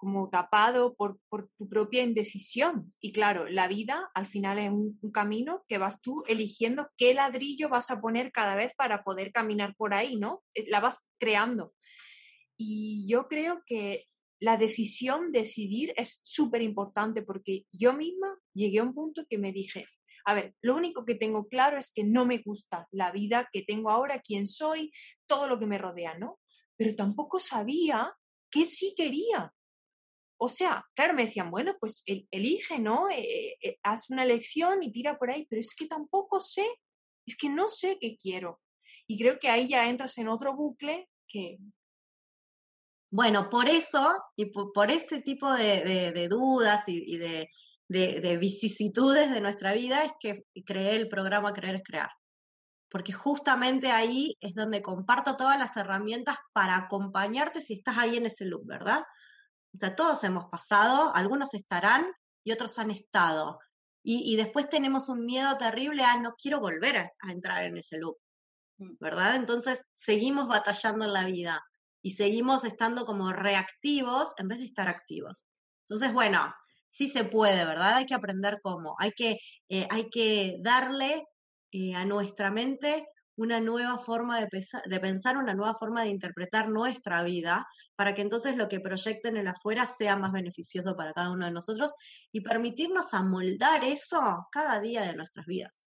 como tapado por, por, tu propia indecisión. Y claro, la vida al final es un, camino que vas tú eligiendo qué ladrillo vas a poner cada vez para poder caminar por ahí, ¿no? La vas creando. Y yo creo que la decisión, decidir, es súper importante porque yo misma llegué a un punto que me dije, a ver, lo único que tengo claro es que no me gusta la vida que tengo ahora, quién soy, todo lo que me rodea, ¿no? Pero tampoco sabía qué sí quería. O sea, claro, me decían, bueno, pues elige, ¿no? Eh, eh, haz una elección y tira por ahí, pero es que tampoco sé, es que no sé qué quiero. Y creo que ahí ya entras en otro bucle que... Bueno, por eso y por, ese tipo de, dudas y de, de, vicisitudes de nuestra vida es que creé el programa Creer es Crear. Porque justamente ahí es donde comparto todas las herramientas para acompañarte si estás ahí en ese loop, ¿verdad? O sea, todos hemos pasado, algunos estarán y otros han estado. Y, después tenemos un miedo terrible a no quiero volver a, a entrar en ese loop, mm. ¿verdad? Entonces seguimos batallando en la vida y seguimos estando como reactivos en vez de estar activos. Entonces, bueno, sí se puede, ¿verdad? Hay que aprender cómo. Hay que, eh, hay que darle eh, a nuestra mente una nueva forma de, de, pensar, una nueva forma de interpretar nuestra vida, para que entonces lo que proyecte en el afuera sea más beneficioso para cada uno de nosotros y permitirnos amoldar eso cada día de nuestras vidas.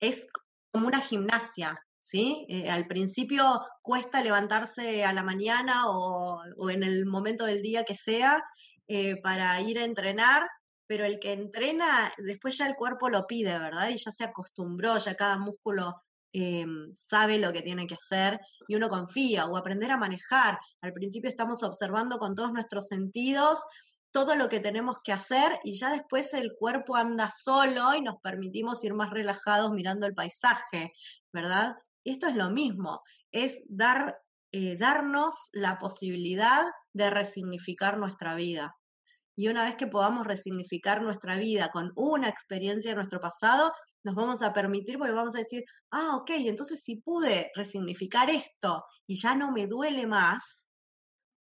Es como una gimnasia, ¿sí? Eh, al principio cuesta levantarse a la mañana o, o, en el momento del día que sea eh, para ir a entrenar, pero el que entrena, después ya el cuerpo lo pide, ¿verdad? Y ya se acostumbró, ya cada músculo eh, sabe lo que tiene que hacer y uno confía o aprender a manejar. Al principio estamos observando con todos nuestros sentidos todo lo que tenemos que hacer y ya después el cuerpo anda solo y nos permitimos ir más relajados mirando el paisaje, ¿verdad? Y esto es lo mismo, es dar, eh, darnos la posibilidad de resignificar nuestra vida. Y una vez que podamos resignificar nuestra vida con una experiencia de nuestro pasado, nos vamos a permitir, porque vamos a decir, ah, ok, entonces si pude resignificar esto y ya no me duele más,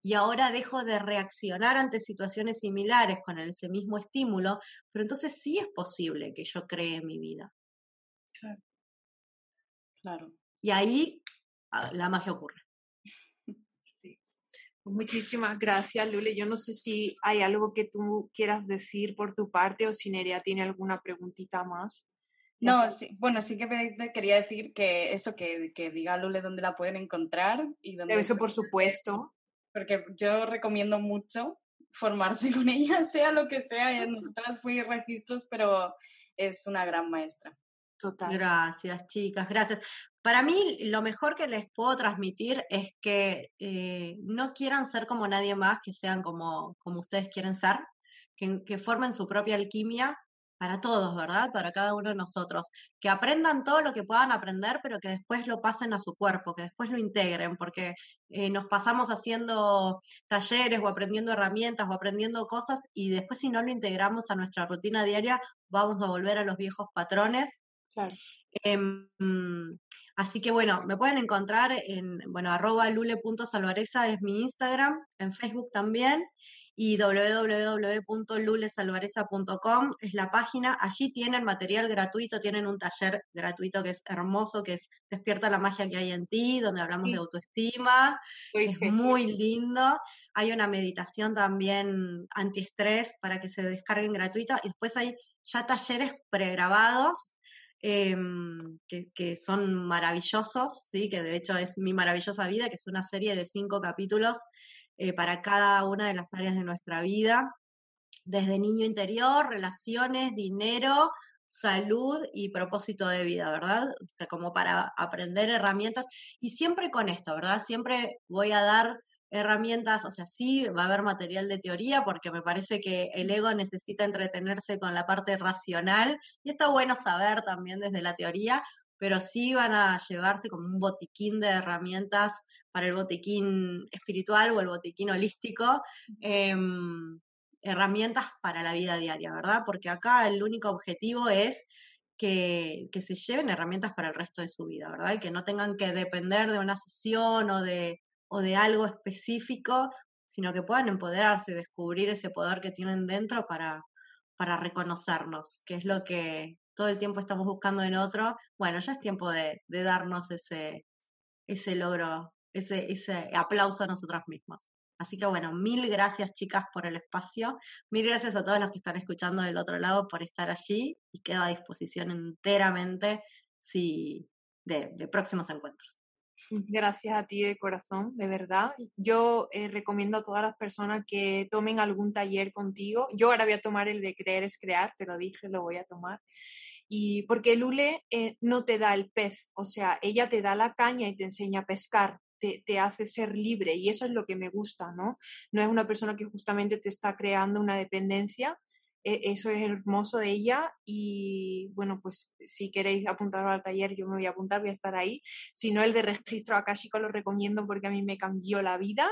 y ahora dejo de reaccionar ante situaciones similares con ese mismo estímulo, pero entonces sí es posible que yo cree mi vida. Claro. Claro. Y ahí ah, la magia ocurre. Pues muchísimas gracias, Lule. Yo no sé si hay algo que tú quieras decir por tu parte o si Nerea tiene alguna preguntita más. No, sí, bueno, sí que quería decir que eso, que, que diga Lule dónde la pueden encontrar y dónde... Eso, por supuesto. Porque yo recomiendo mucho formarse con ella, sea lo que sea. Nosotras fui registros, pero es una gran maestra. Total. Gracias, chicas, gracias. Para mí, lo mejor que les puedo transmitir es que eh, no quieran ser como nadie más, que sean como, como ustedes quieren ser, que, formen su propia alquimia para todos, ¿verdad? Para cada uno de nosotros. Que aprendan todo lo que puedan aprender, pero que después lo pasen a su cuerpo, que después lo integren, porque eh, nos pasamos haciendo talleres o aprendiendo herramientas o aprendiendo cosas y después si no lo integramos a nuestra rutina diaria, vamos a volver a los viejos patrones. Claro. Em, Así que bueno, me pueden encontrar en, bueno, arroba lule.salvareza es mi Instagram, en Facebook también, y www.lulesalvareza.com es la página. Allí tienen material gratuito, tienen un taller gratuito que es hermoso, que es Despierta la magia que hay en ti, donde hablamos de autoestima. es muy lindo. Hay una meditación también antiestrés para que se descarguen gratuita y después hay ya talleres pregrabados Em, que, son maravillosos, ¿sí? que de hecho es Mi Maravillosa Vida, que es una serie de cinco capítulos eh, para cada una de las áreas de nuestra vida, desde niño interior, relaciones, dinero, salud y propósito de vida, ¿verdad? O sea, como para aprender herramientas y siempre con esto, ¿verdad? Siempre voy a dar herramientas, o sea, sí va a haber material de teoría porque me parece que el ego necesita entretenerse con la parte racional y está bueno saber también desde la teoría, pero sí van a llevarse como un botiquín de herramientas para el botiquín espiritual o el botiquín holístico, em, herramientas para la vida diaria, ¿verdad? Porque acá el único objetivo es que, que, se lleven herramientas para el resto de su vida, ¿verdad? Y que no tengan que depender de una sesión o de, o de algo específico, sino que puedan empoderarse, descubrir ese poder que tienen dentro para, para reconocernos, que es lo que todo el tiempo estamos buscando en otro. Bueno, ya es tiempo de, de darnos ese, ese logro, ese, ese aplauso a nosotras mismas. Así que bueno, mil gracias chicas por el espacio, mil gracias a todos los que están escuchando del otro lado por estar allí y quedo a disposición enteramente si, de, de próximos encuentros. Gracias a ti de corazón, de verdad. Yo eh, recomiendo a todas las personas que tomen algún taller contigo. Yo ahora voy a tomar el de creer es crear, te lo dije, lo voy a tomar. Y porque Lule eh, no te da el pez, o sea, ella te da la caña y te enseña a pescar, te, te, hace ser libre y eso es lo que me gusta, ¿no? No es una persona que justamente te está creando una dependencia, eso es hermoso de ella y bueno, pues si queréis apuntaros al taller, yo me voy a apuntar, voy a estar ahí. Si no, el de registro Akashico lo recomiendo porque a mí me cambió la vida.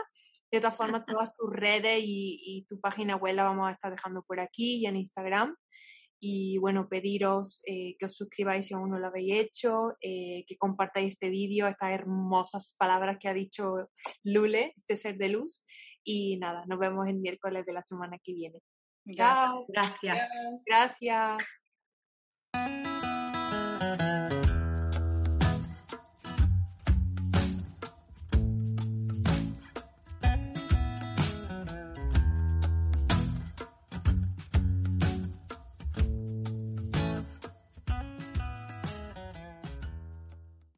De todas formas, todas tus redes y, tu página web la vamos a estar dejando por aquí y en Instagram. Y bueno, pediros eh, que os suscribáis si aún no lo habéis hecho, eh, que compartáis este vídeo, estas hermosas palabras que ha dicho Lule, este ser de luz. Y nada, nos vemos el miércoles de la semana que viene. Chao. Gracias. Gracias. Gracias.